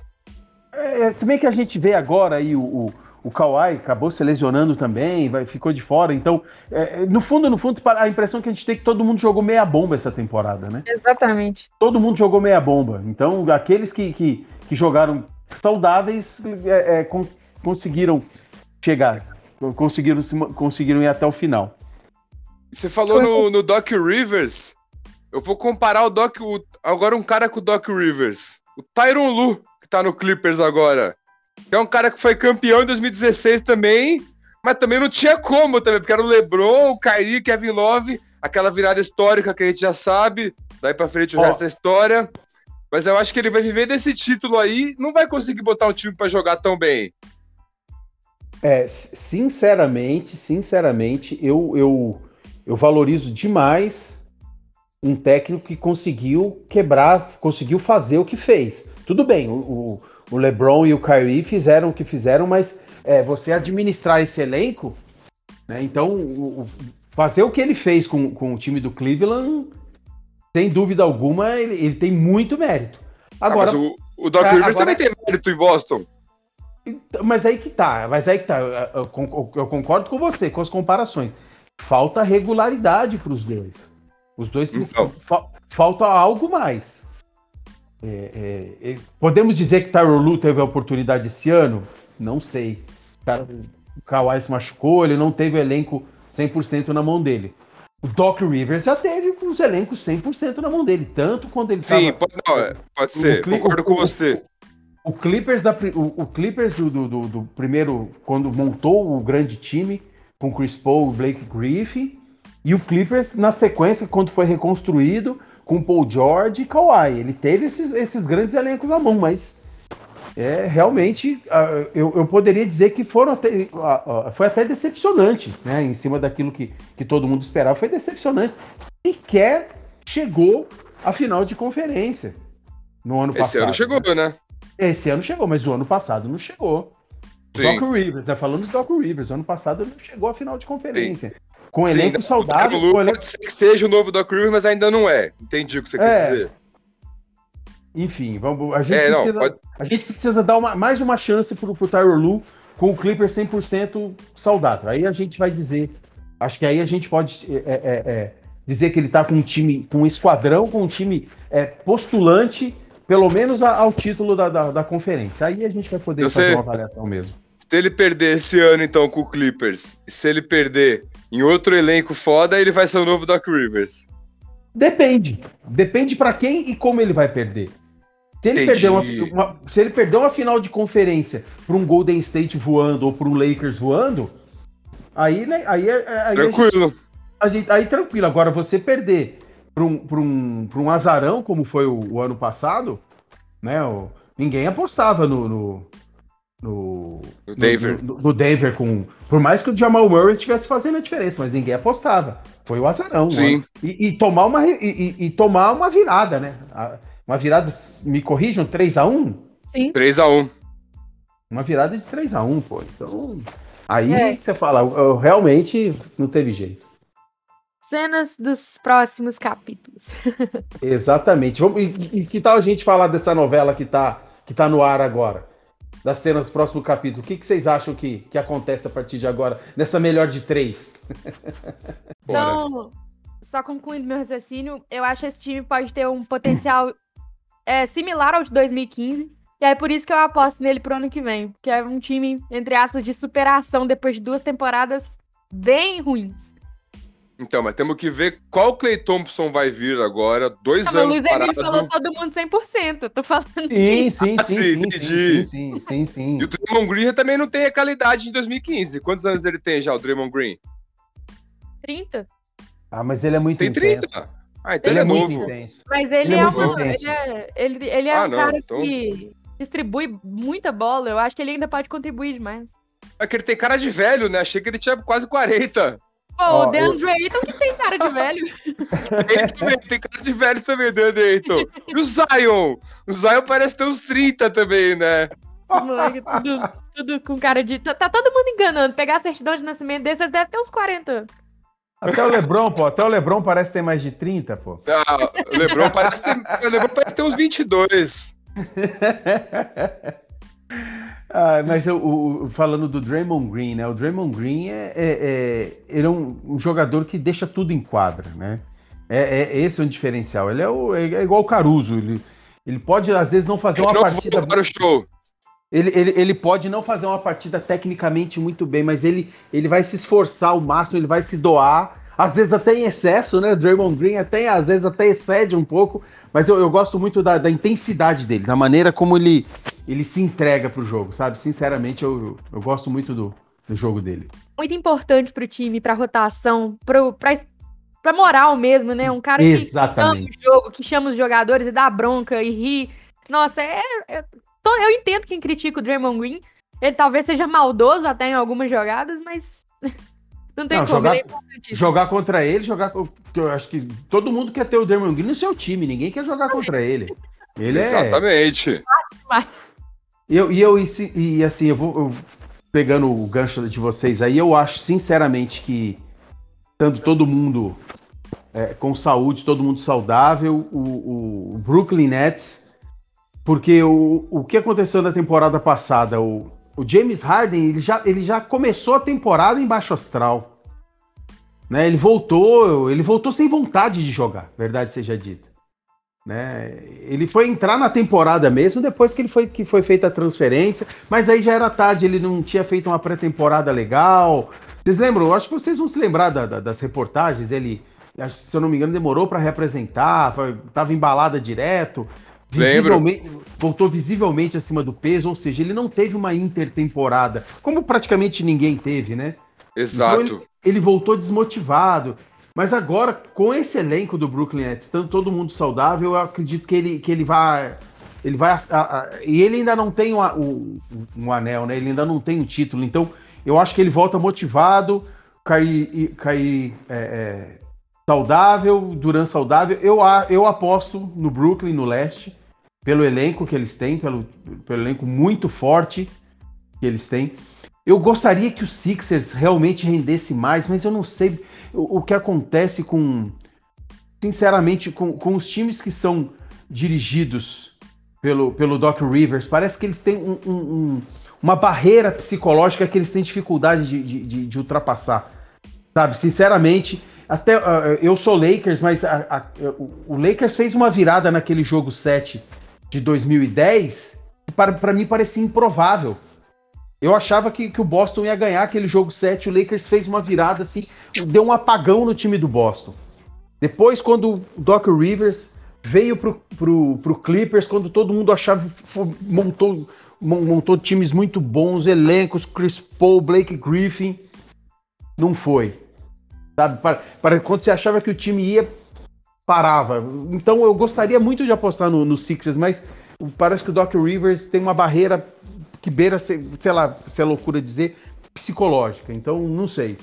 É, se bem que a gente vê agora aí o, o, o Kawhi acabou se lesionando também, vai, ficou de fora. Então, é, no fundo, no fundo, a impressão que a gente tem é que todo mundo jogou meia bomba essa temporada, né? Exatamente. Todo mundo jogou meia bomba. Então, aqueles que, que, que jogaram saudáveis é, é, con conseguiram chegar, conseguiram, conseguiram ir até o final. Você falou no, no Doc Rivers. Eu vou comparar o Doc. O, agora um cara com o Doc Rivers. O Tyron Lu, que tá no Clippers agora. Que é um cara que foi campeão em 2016 também. Mas também não tinha como também, porque era o LeBron, o Kyrie, Kevin Love, aquela virada histórica que a gente já sabe. Daí pra frente o oh. resto da história. Mas eu acho que ele vai viver desse título aí, não vai conseguir botar um time para jogar tão bem. É, sinceramente, sinceramente, eu, eu eu valorizo demais um técnico que conseguiu quebrar, conseguiu fazer o que fez. Tudo bem, o, o LeBron e o Kyrie fizeram o que fizeram, mas é, você administrar esse elenco, né, então o, fazer o que ele fez com, com o time do Cleveland, sem dúvida alguma, ele, ele tem muito mérito. Ah, agora, ah, o, o Doc Rivers agora, também tem mérito em Boston. Então, mas aí que tá, mas aí que tá. Eu, eu, eu concordo com você, com as comparações falta regularidade para os dois. Os dois então. fa falta algo mais. É, é, é, podemos dizer que Tyron Lu teve a oportunidade esse ano? Não sei. O Kawhi se machucou, ele não teve o elenco 100% na mão dele. O Doc Rivers já teve os elencos 100% na mão dele, tanto quando ele Sim, tava, pode, não, é, pode ser, concordo com você. O, o Clippers, da, o, o Clippers do, do, do, primeiro, quando montou o grande time, com Chris Paul, Blake Griffin, e o Clippers na sequência, quando foi reconstruído, com Paul George e Kawhi. Ele teve esses, esses grandes elencos na mão, mas é realmente uh, eu, eu poderia dizer que foram até, uh, uh, foi até decepcionante, né? Em cima daquilo que, que todo mundo esperava, foi decepcionante. Sequer chegou à final de conferência no ano Esse passado. Esse ano chegou, né? Esse ano chegou, mas o ano passado não chegou. Sim. Doc Rivers, né? Falando de Doc Rivers, ano passado não chegou à final de conferência. Sim. Com Sim, elenco saudável. Com elenco... Pode ser que seja o novo Doc Rivers, mas ainda não é. Entendi o que você é. quer dizer. Enfim, vamos, a, gente é, precisa, não, pode... a gente precisa dar uma, mais uma chance pro, pro Tyler Lu com o Clipper 100% saudável. Aí a gente vai dizer. Acho que aí a gente pode é, é, é, dizer que ele tá com um time, com um esquadrão, com um time é, postulante, pelo menos ao título da, da, da, conferência. Aí a gente vai poder fazer uma avaliação mesmo. Se ele perder esse ano, então, com o Clippers, se ele perder em outro elenco foda, ele vai ser o novo Doc Rivers. Depende. Depende para quem e como ele vai perder. Se ele, perder uma, uma, se ele perder uma final de conferência para um Golden State voando ou para um Lakers voando, aí, né, aí, aí tranquilo. A gente, aí tranquilo. Agora, você perder para um, um, um azarão, como foi o, o ano passado, né? O, ninguém apostava no, no, no, no Denver. No, no, Denver com. Por mais que o Jamal Murray estivesse fazendo a diferença, mas ninguém apostava. Foi o azarão. Sim. E, e, tomar uma, e, e, tomar uma virada, né? Uma virada, me corrijam, 3x1? Sim. 3x1. Uma virada de 3x1, pô. Então. Aí é. você fala, eu, realmente não teve jeito. Cenas dos próximos capítulos. Exatamente. Vamos, e, e que tal a gente falar dessa novela que tá, que tá no ar agora? Das cenas do próximo capítulo. O que, que vocês acham que, que acontece a partir de agora, nessa melhor de três? Então, só concluindo meu raciocínio, eu acho que esse time pode ter um potencial é, similar ao de 2015. E é por isso que eu aposto nele pro ano que vem. Que é um time, entre aspas, de superação depois de duas temporadas bem ruins. Então, mas temos que ver qual Clay Thompson vai vir agora, dois Não, anos o Luiz Emílio parado. falou todo mundo 100%. Eu tô falando Sim, que sim, Ah, sim, sim, sim, entendi. sim, sim, sim, sim. E o Draymond Green também não tem a qualidade de 2015. Quantos anos ele tem já, o Draymond Green? 30. Ah, mas ele é muito Tem 30. intenso. Ah, então Ele ele, é é novo. intenso. Mas ele, Ele é é, uma, ele é, ele, ele é Ah, um não, cara então- que distribui muita bola. Eu acho que ele ainda pode contribuir demais. É que ele tem cara de velho, né? Achei que ele tinha quase 40. Pô, Ó, o DeAndre Ayton que tem cara de velho. Ele também tem cara de velho também, Deandre Ayton. E o Zion? O Zion parece ter uns 30 também, né? Esses moleques, tudo, tudo com cara de. Tá, tá todo mundo enganando. Pegar a certidão de nascimento desses deve ter uns 40 anos. Até o Lebron, pô. Até o Lebron parece ter mais de 30, pô. Ah, o Lebron parece ter, o Lebron parece ter uns 22. Ah, mas eu, o- falando do Draymond Green, né? O Draymond Green é, é- é- ele é um, um jogador que deixa tudo em quadra, né? É, é- esse é um diferencial. Ele é, o- é igual o Caruso. Ele, ele pode, às vezes, não fazer uma não partida. para o show. Ele, ele, ele pode não fazer uma partida tecnicamente muito bem, mas ele, ele vai se esforçar ao máximo, ele vai se doar. Às vezes até em excesso, né? Draymond Green até, às vezes até excede um pouco, mas eu, eu gosto muito da, da intensidade dele, da maneira como ele, ele se entrega pro jogo, sabe? Sinceramente, eu, eu gosto muito do, do jogo dele. Muito importante pro time, pra rotação, pro, pra, pra moral mesmo, né? Um cara que ama Exatamente. o jogo, que chama os jogadores e dá bronca e ri. Nossa, é. é- tô- eu entendo quem critica o Draymond Green. Ele talvez seja maldoso até em algumas jogadas, mas. Não tem Não, como, jogar- ele é. Jogar contra ele, jogar. Eu acho que todo mundo quer ter o Draymond Green no seu time, ninguém quer jogar contra ele. Ele é. Exatamente. E eu, e eu e, assim, eu vou eu- pegando o gancho de vocês aí, eu acho sinceramente que estando todo mundo é, com saúde, todo mundo saudável, o, o Brooklyn Nets, porque o, o que aconteceu na temporada passada, o, o James Harden, ele já, ele já começou a temporada em baixo astral. Né? Ele voltou, ele voltou sem vontade de jogar, verdade seja dita. Né? Ele foi entrar na temporada mesmo depois que ele foi que foi feita a transferência, mas aí já era tarde, ele não tinha feito uma pré-temporada legal. Vocês lembram? Eu acho que vocês vão se lembrar da- da- das reportagens. Ele, se eu não me engano, demorou para representar, foi, tava embalada direto. Lembro. visivelmente- voltou visivelmente acima do peso, ou seja, ele não teve uma intertemporada, como praticamente ninguém teve, né? Exato. ele voltou desmotivado. Mas agora, com esse elenco do Brooklyn Nets, estando todo mundo saudável, eu acredito que ele, que ele vai. Ele vai. a- a- e ele ainda não tem a- o- um anel, né? Ele ainda não tem um título. Então, eu acho que ele volta motivado, cair, cair é, é, saudável, Duran saudável. Eu, eu aposto no Brooklyn, no leste, pelo elenco que eles têm, pelo, pelo elenco muito forte que eles têm. Eu gostaria que o Sixers realmente rendesse mais, mas eu não sei o, o que acontece com, sinceramente, com, com os times que são dirigidos pelo, pelo Doc Rivers. Parece que eles têm um- um- um- uma barreira psicológica que eles têm dificuldade de, de- de- ultrapassar. Sabe, sinceramente, até ah, eu sou Lakers, mas a- a- o- o Lakers fez uma virada naquele jogo 7 de 2010 que para, para mim parecia improvável. Eu achava que, que o Boston ia ganhar aquele jogo 7, o Lakers fez uma virada assim, deu um apagão no time do Boston. Depois, quando o Doc Rivers veio pro, pro, pro Clippers, quando todo mundo achava, montou, mon- montou times muito bons, elencos, Chris Paul, Blake Griffin, não foi. Sabe, para, para- quando você achava que o time ia, parava. Então eu gostaria muito de apostar no, no Sixers, mas parece que o Doc Rivers tem uma barreira que beira, sei lá, se é loucura dizer, psicológica. Então, não sei.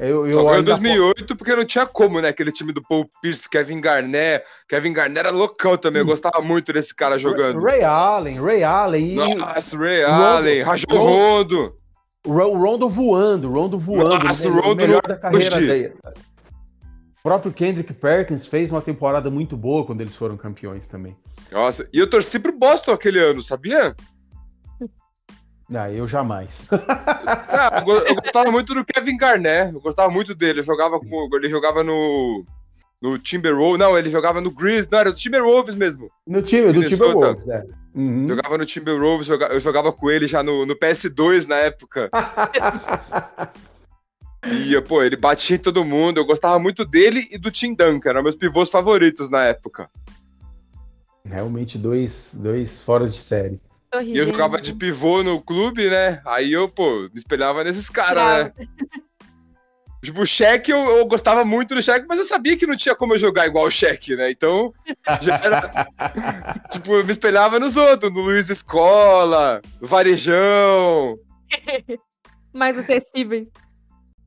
Eu, eu Só ganhou em ainda 2008 porque não tinha como, né? Aquele time do Paul Pierce, Kevin Garnett. Kevin Garnett era loucão também. Eu gostava muito desse cara jogando. Ray Allen, Ray Allen. Nossa, Ray Rondo- Allen, Rajon Rondo- Rondo. o Ro- Rondo voando, Rondo voando. Nossa, o o Rondo melhor no da carreira dele. O próprio Kendrick Perkins fez uma temporada muito boa quando eles foram campeões também. Nossa, e eu torci pro Boston aquele ano, sabia? Ah, eu jamais. Eu, eu gostava muito do Kevin Garnett. Eu gostava muito dele. Eu jogava com, ele jogava no no Timberwolves. Não, ele jogava no Grizz. Não, era do Timberwolves mesmo. No time, do Timberwolves, é. Uhum. Jogava no Timberwolves, eu jogava com ele já no, no PS2 na época. e, pô, ele batia em todo mundo. Eu gostava muito dele e do Tim Duncan, eram meus pivôs favoritos na época. Realmente dois, dois fora de série. E eu jogava de pivô no clube, né? Aí eu, pô, me espelhava nesses caras, né? Tipo, o Shaq, eu, eu, gostava muito do Shaq, mas eu sabia que não tinha como eu jogar igual o Shaq, né? Então, já era. tipo, eu me espelhava nos outros, no Luiz Escola, no Varejão. Mais acessíveis.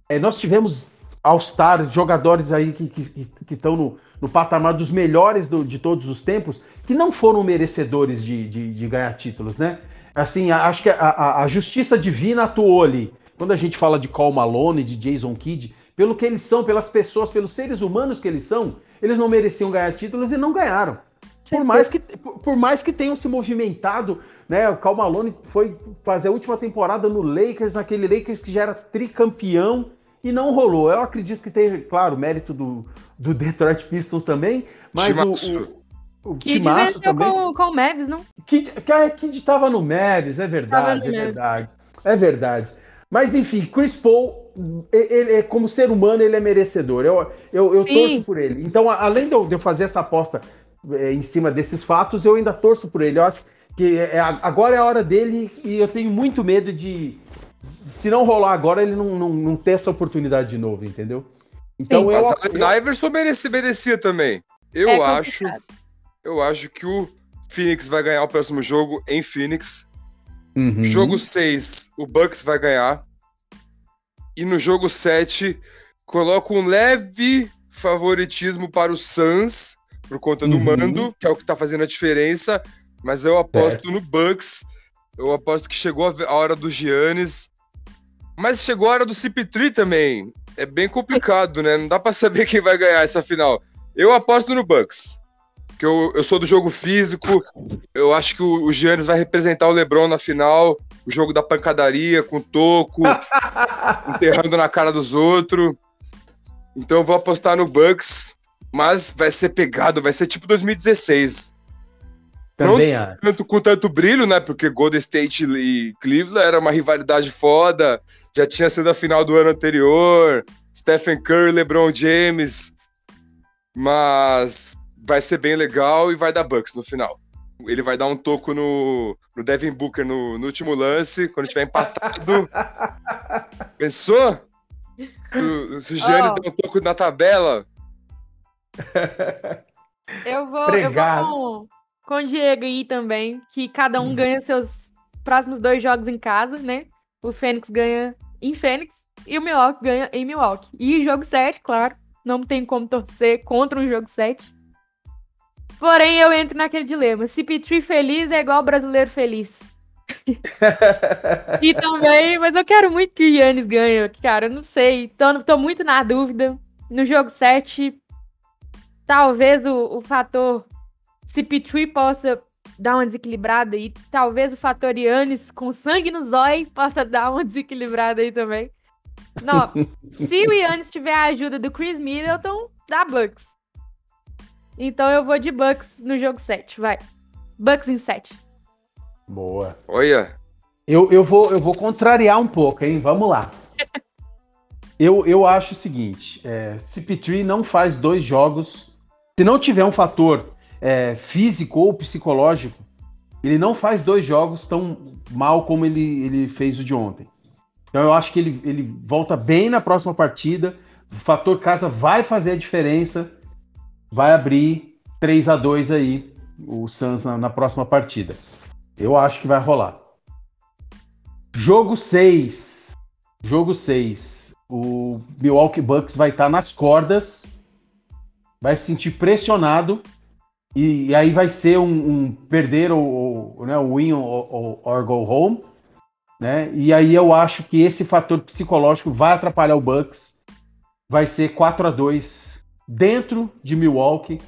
É, nós tivemos All-Star, jogadores aí que estão que, que, no, no patamar dos melhores do, de todos os tempos, que não foram merecedores de, de, de ganhar títulos, né? Assim, acho que a, a, a, justiça divina atuou ali. Quando a gente fala de Call Malone, de Jason Kidd, pelo que eles são, pelas pessoas, pelos seres humanos que eles são, eles não mereciam ganhar títulos e não ganharam. Por mais que, por, por mais que tenham se movimentado, né? O Cal Malone foi fazer a última temporada no Lakers, aquele Lakers que já era tricampeão e não rolou. Eu acredito que teve, claro, mérito do, do Detroit Pistons também, mas o, o, o Kid venceu também. Com, com o Mavis, não? Kid, Kid estava no Mavis, é verdade, é verdade. É verdade. Mas enfim, Chris Paul, ele, é como ser humano, ele é merecedor. Eu, eu, eu torço por ele. Então, além de eu, fazer essa aposta é, em cima desses fatos, eu ainda torço por ele. Eu acho que é, agora é a hora dele e eu tenho muito medo de, se não rolar agora, ele não, não, não ter essa oportunidade de novo, entendeu? Então Sim, eu, mas eu... Iverson merecia, merecia também. Eu é acho. Eu acho que o Phoenix vai ganhar o próximo jogo em Phoenix. Uhum. Jogo 6, o Bucks vai ganhar. E no jogo 7, coloco um leve favoritismo para o Suns, por conta do uhum. mando, que é o que tá fazendo a diferença. Mas eu aposto no Bucks. Eu aposto que chegou a hora do Giannis. Mas chegou a hora do CP3 também. É bem complicado, né? Não dá para saber quem vai ganhar essa final. Eu aposto no Bucks que eu, eu sou do jogo físico. Eu acho que o, o Giannis vai representar o LeBron na final. O jogo da pancadaria, com toco, enterrando na cara dos outros. Então eu vou apostar no Bucks, mas vai ser pegado, vai ser tipo 2016. Também Não tanto, com tanto brilho, né? Porque Golden State e Cleveland era uma rivalidade foda. Já tinha sido a final do ano anterior. Stephen Curry, LeBron James. Mas vai ser bem legal e vai dar Bucks no final. Ele vai dar um toco no, no Devin Booker no, no último lance, quando tiver empatado. Pensou? Se o Giannis oh. der um toco na tabela. Eu vou, eu vou com, com o Diego aí também, que cada um ganha seus próximos dois jogos em casa, né? O Fênix ganha em Fênix e o Milwaukee ganha em Milwaukee. E jogo 7, claro. Não tem como torcer contra um jogo 7. Porém, eu entro naquele dilema. CP3 feliz é igual brasileiro feliz. e também, mas eu quero muito que o Yannis ganhe, cara, eu não sei. Tô, tô muito na dúvida. No jogo 7, talvez o, o fator CP3 possa dar uma desequilibrada e talvez o fator Yannis com sangue no zóio possa dar uma desequilibrada aí também. Não, se o Yannis tiver a ajuda do Chris Middleton, dá Bucks. Então eu vou de Bucks no jogo 7, vai. Bucks em 7. Boa. Olha. Eu, eu, vou, eu vou contrariar um pouco, hein? Vamos lá. eu, eu acho o seguinte: é, CP3 não faz dois jogos. Se não tiver um fator é, físico ou psicológico, ele não faz dois jogos tão mal como ele, ele fez o de ontem. Então eu acho que ele, ele volta bem na próxima partida. O fator casa vai fazer a diferença vai abrir 3 a 2 aí o Suns na, na, próxima partida. Eu acho que vai rolar. Jogo 6. Jogo 6. O Milwaukee Bucks vai estar tá nas cordas. Vai se sentir pressionado. E, e aí vai ser um, um perder ou, ou né, win ou, or go home. Né? E aí eu acho que esse fator psicológico vai atrapalhar o Bucks. Vai ser 4 a 2 dentro de Milwaukee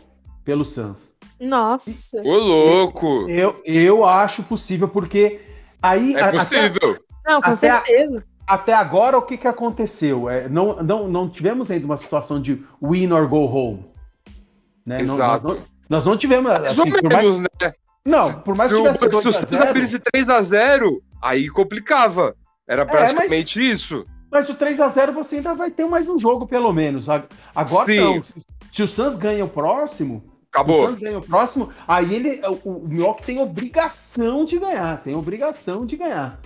pelo Suns. Nossa. Ô, louco! Eu, eu acho possível, porque Aí, É possível. Não, com Até certeza. Até, até agora, o que, que aconteceu? É, não, não, não tivemos ainda uma situação de win or go home. Né? Não- Exato. nós, não, nós não tivemos. Mais ou assim, por mais, menos, né? não, por mais se que o, tivesse se o 2 a Suns 0, abrisse 3x0, aí complicava. Era praticamente isso. Mas o 3 a 0 você ainda vai ter mais um jogo, pelo menos. Agora Sim. não. Se, se o Suns ganha o próximo, o Acabou. Suns ganha o próximo, aí ele, o, o Milwaukee tem obrigação de ganhar, tem obrigação de ganhar.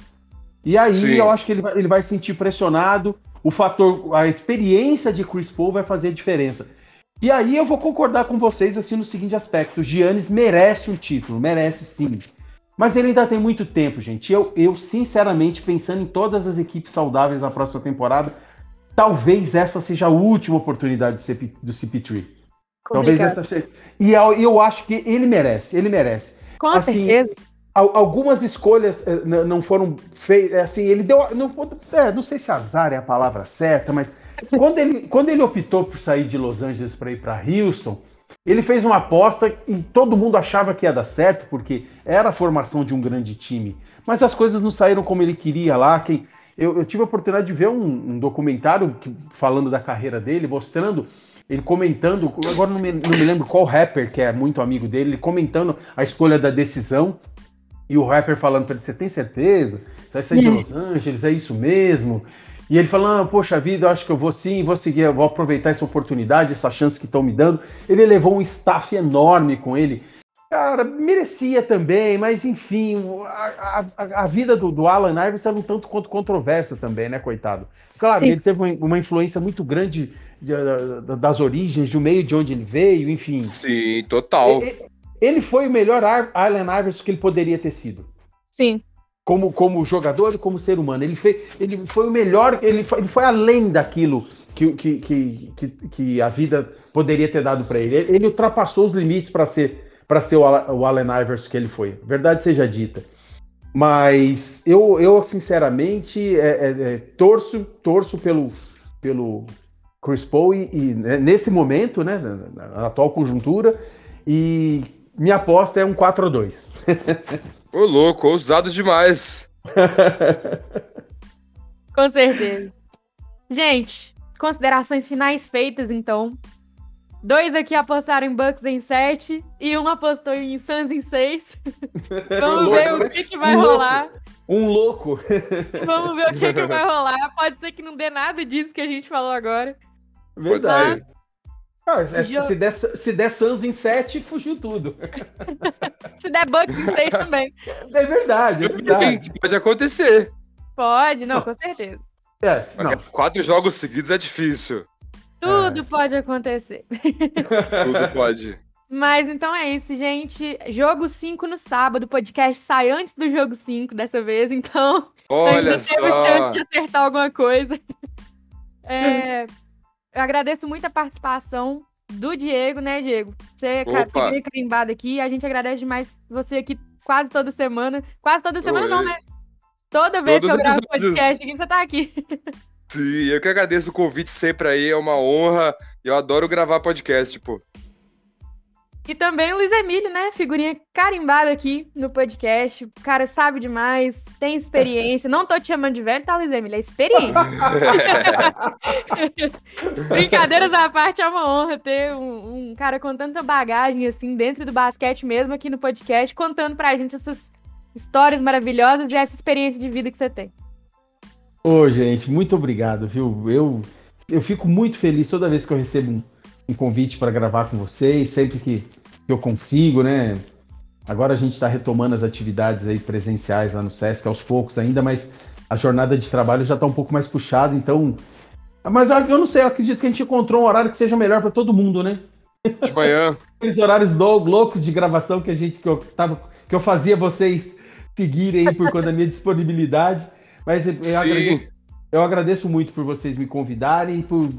E aí Sim. eu acho que ele vai, ele vai se sentir pressionado, o fator, a experiência de Chris Paul vai fazer a diferença. E aí eu vou concordar com vocês assim no seguinte aspecto, o Giannis merece um título, merece sim. Mas ele ainda tem muito tempo, gente. Eu, eu, sinceramente, pensando em todas as equipes saudáveis na próxima temporada, talvez essa seja a última oportunidade do, CP, do CP3. Talvez Complicado. essa seja. E eu, eu acho que ele merece, ele merece. Com assim, certeza. Al- algumas escolhas eh, não foram feitas. Assim, ele deu. Não, é, não sei se azar é a palavra certa, mas quando ele, quando ele optou por sair de Los Angeles para ir para Houston, ele fez uma aposta e todo mundo achava que ia dar certo, porque era a formação de um grande time. Mas as coisas não saíram como ele queria lá. Quem, eu, eu tive a oportunidade de ver um, um documentário que- falando da carreira dele, mostrando ele comentando, agora não me, não me lembro qual rapper que é muito amigo dele, ele comentando a escolha da decisão e o rapper falando para ele: Você tem certeza? Você vai sair de. Los Angeles? É isso mesmo? E ele falando: Poxa vida, eu acho que eu vou sim, vou seguir, eu vou aproveitar essa oportunidade, essa chance que estão me dando. Ele levou um staff enorme com ele. Cara, merecia também, mas enfim, a, a- a vida do, do Alan Iverson era um tanto quanto controversa também, né, coitado? Claro, Sim. ele teve uma, uma influência muito grande de- da- das origens, do meio de onde ele veio, enfim. Sim, total. E- e- Ele foi o melhor Ar- Allen Iverson que ele poderia ter sido. Sim. Como, como jogador e como ser humano. Ele, fez, ele foi o melhor, ele foi, ele foi além daquilo que, que, que, que, a vida poderia ter dado para ele. Ele ultrapassou os limites para ser, pra ser o, o Allen Iverson que ele foi. Verdade seja dita. Mas eu, eu sinceramente, é, é, é, torço, torço pelo, pelo Chris Paul e, e, né, nesse momento, né, na, na atual conjuntura, e minha aposta é um 4 a 2 Ô, louco, ousado demais. Com certeza. Gente, considerações finais feitas, então. Dois aqui apostaram em Bucks em 7 e um apostou em Suns em 6. Vamos ver o que, que vai Um louco. rolar. Um louco. Vamos ver o que, que vai rolar. Pode ser que não dê nada disso que a gente falou agora. Pode Verdade. ser. Ah, é, Jo- se, der, se der Suns em 7, fugiu tudo. Se der Bucks em 6 também. É verdade, é verdade. Pode acontecer. Pode, não, com certeza. É, não. Quatro jogos seguidos é difícil. Tudo É. pode acontecer. Tudo pode. Mas então é isso, gente. Jogo 5 no sábado. O podcast sai antes do jogo 5 dessa vez, então Olha ainda temos só. chance de acertar alguma coisa. É, eu agradeço muito a participação do Diego, né, Diego? Você é Opa. figurinha carimbada aqui. A gente agradece demais você aqui quase toda semana. Quase toda semana, não, né? Toda vez Todos que eu gravo episódios. podcast aqui, você tá aqui. Sim, eu que agradeço o convite sempre aí, é uma honra. Eu adoro gravar podcast, pô. E também o Luiz Emílio, né? Figurinha carimbada aqui no podcast. O cara sabe demais, tem experiência. Não tô te chamando de velho, tá, Luiz Emílio? É experiente. Brincadeiras à parte, é uma honra ter um, um cara com tanta bagagem, assim, dentro do basquete mesmo, aqui no podcast, contando pra gente essas histórias maravilhosas e essa experiência de vida que você tem. Ô, gente, muito obrigado, viu? Eu, eu fico muito feliz toda vez que eu recebo um, um convite para gravar com vocês, sempre que, que eu consigo, né? Agora a gente está retomando as atividades aí presenciais lá no Sesc aos poucos ainda, mas a jornada de trabalho já está um pouco mais puxada, então. Mas eu não sei, eu acredito que a gente encontrou um horário que seja melhor para todo mundo, né? De manhã. Aqueles horários loucos de gravação que a gente que eu tava, que eu fazia vocês seguirem por conta da minha disponibilidade. Mas eu, eu agradeço, eu agradeço muito por vocês me convidarem e por,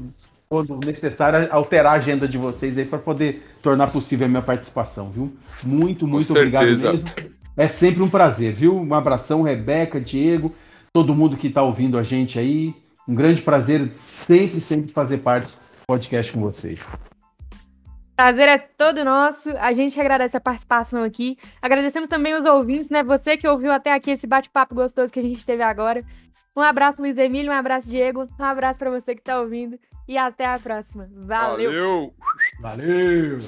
quando necessário, alterar a agenda de vocês aí para poder tornar possível a minha participação, viu? Muito, muito obrigado certeza. mesmo. É sempre um prazer, viu? Um abração, Rebeca, Diego, todo mundo que está ouvindo a gente aí. Um grande prazer sempre, sempre fazer parte do podcast com vocês. Prazer é todo nosso. A gente agradece a participação aqui. Agradecemos também os ouvintes, né? Você que ouviu até aqui esse bate-papo gostoso que a gente teve agora. Um abraço, Luiz Emílio, um abraço, Diego. Um abraço para você que está ouvindo. E até a próxima. Valeu! Valeu! Valeu!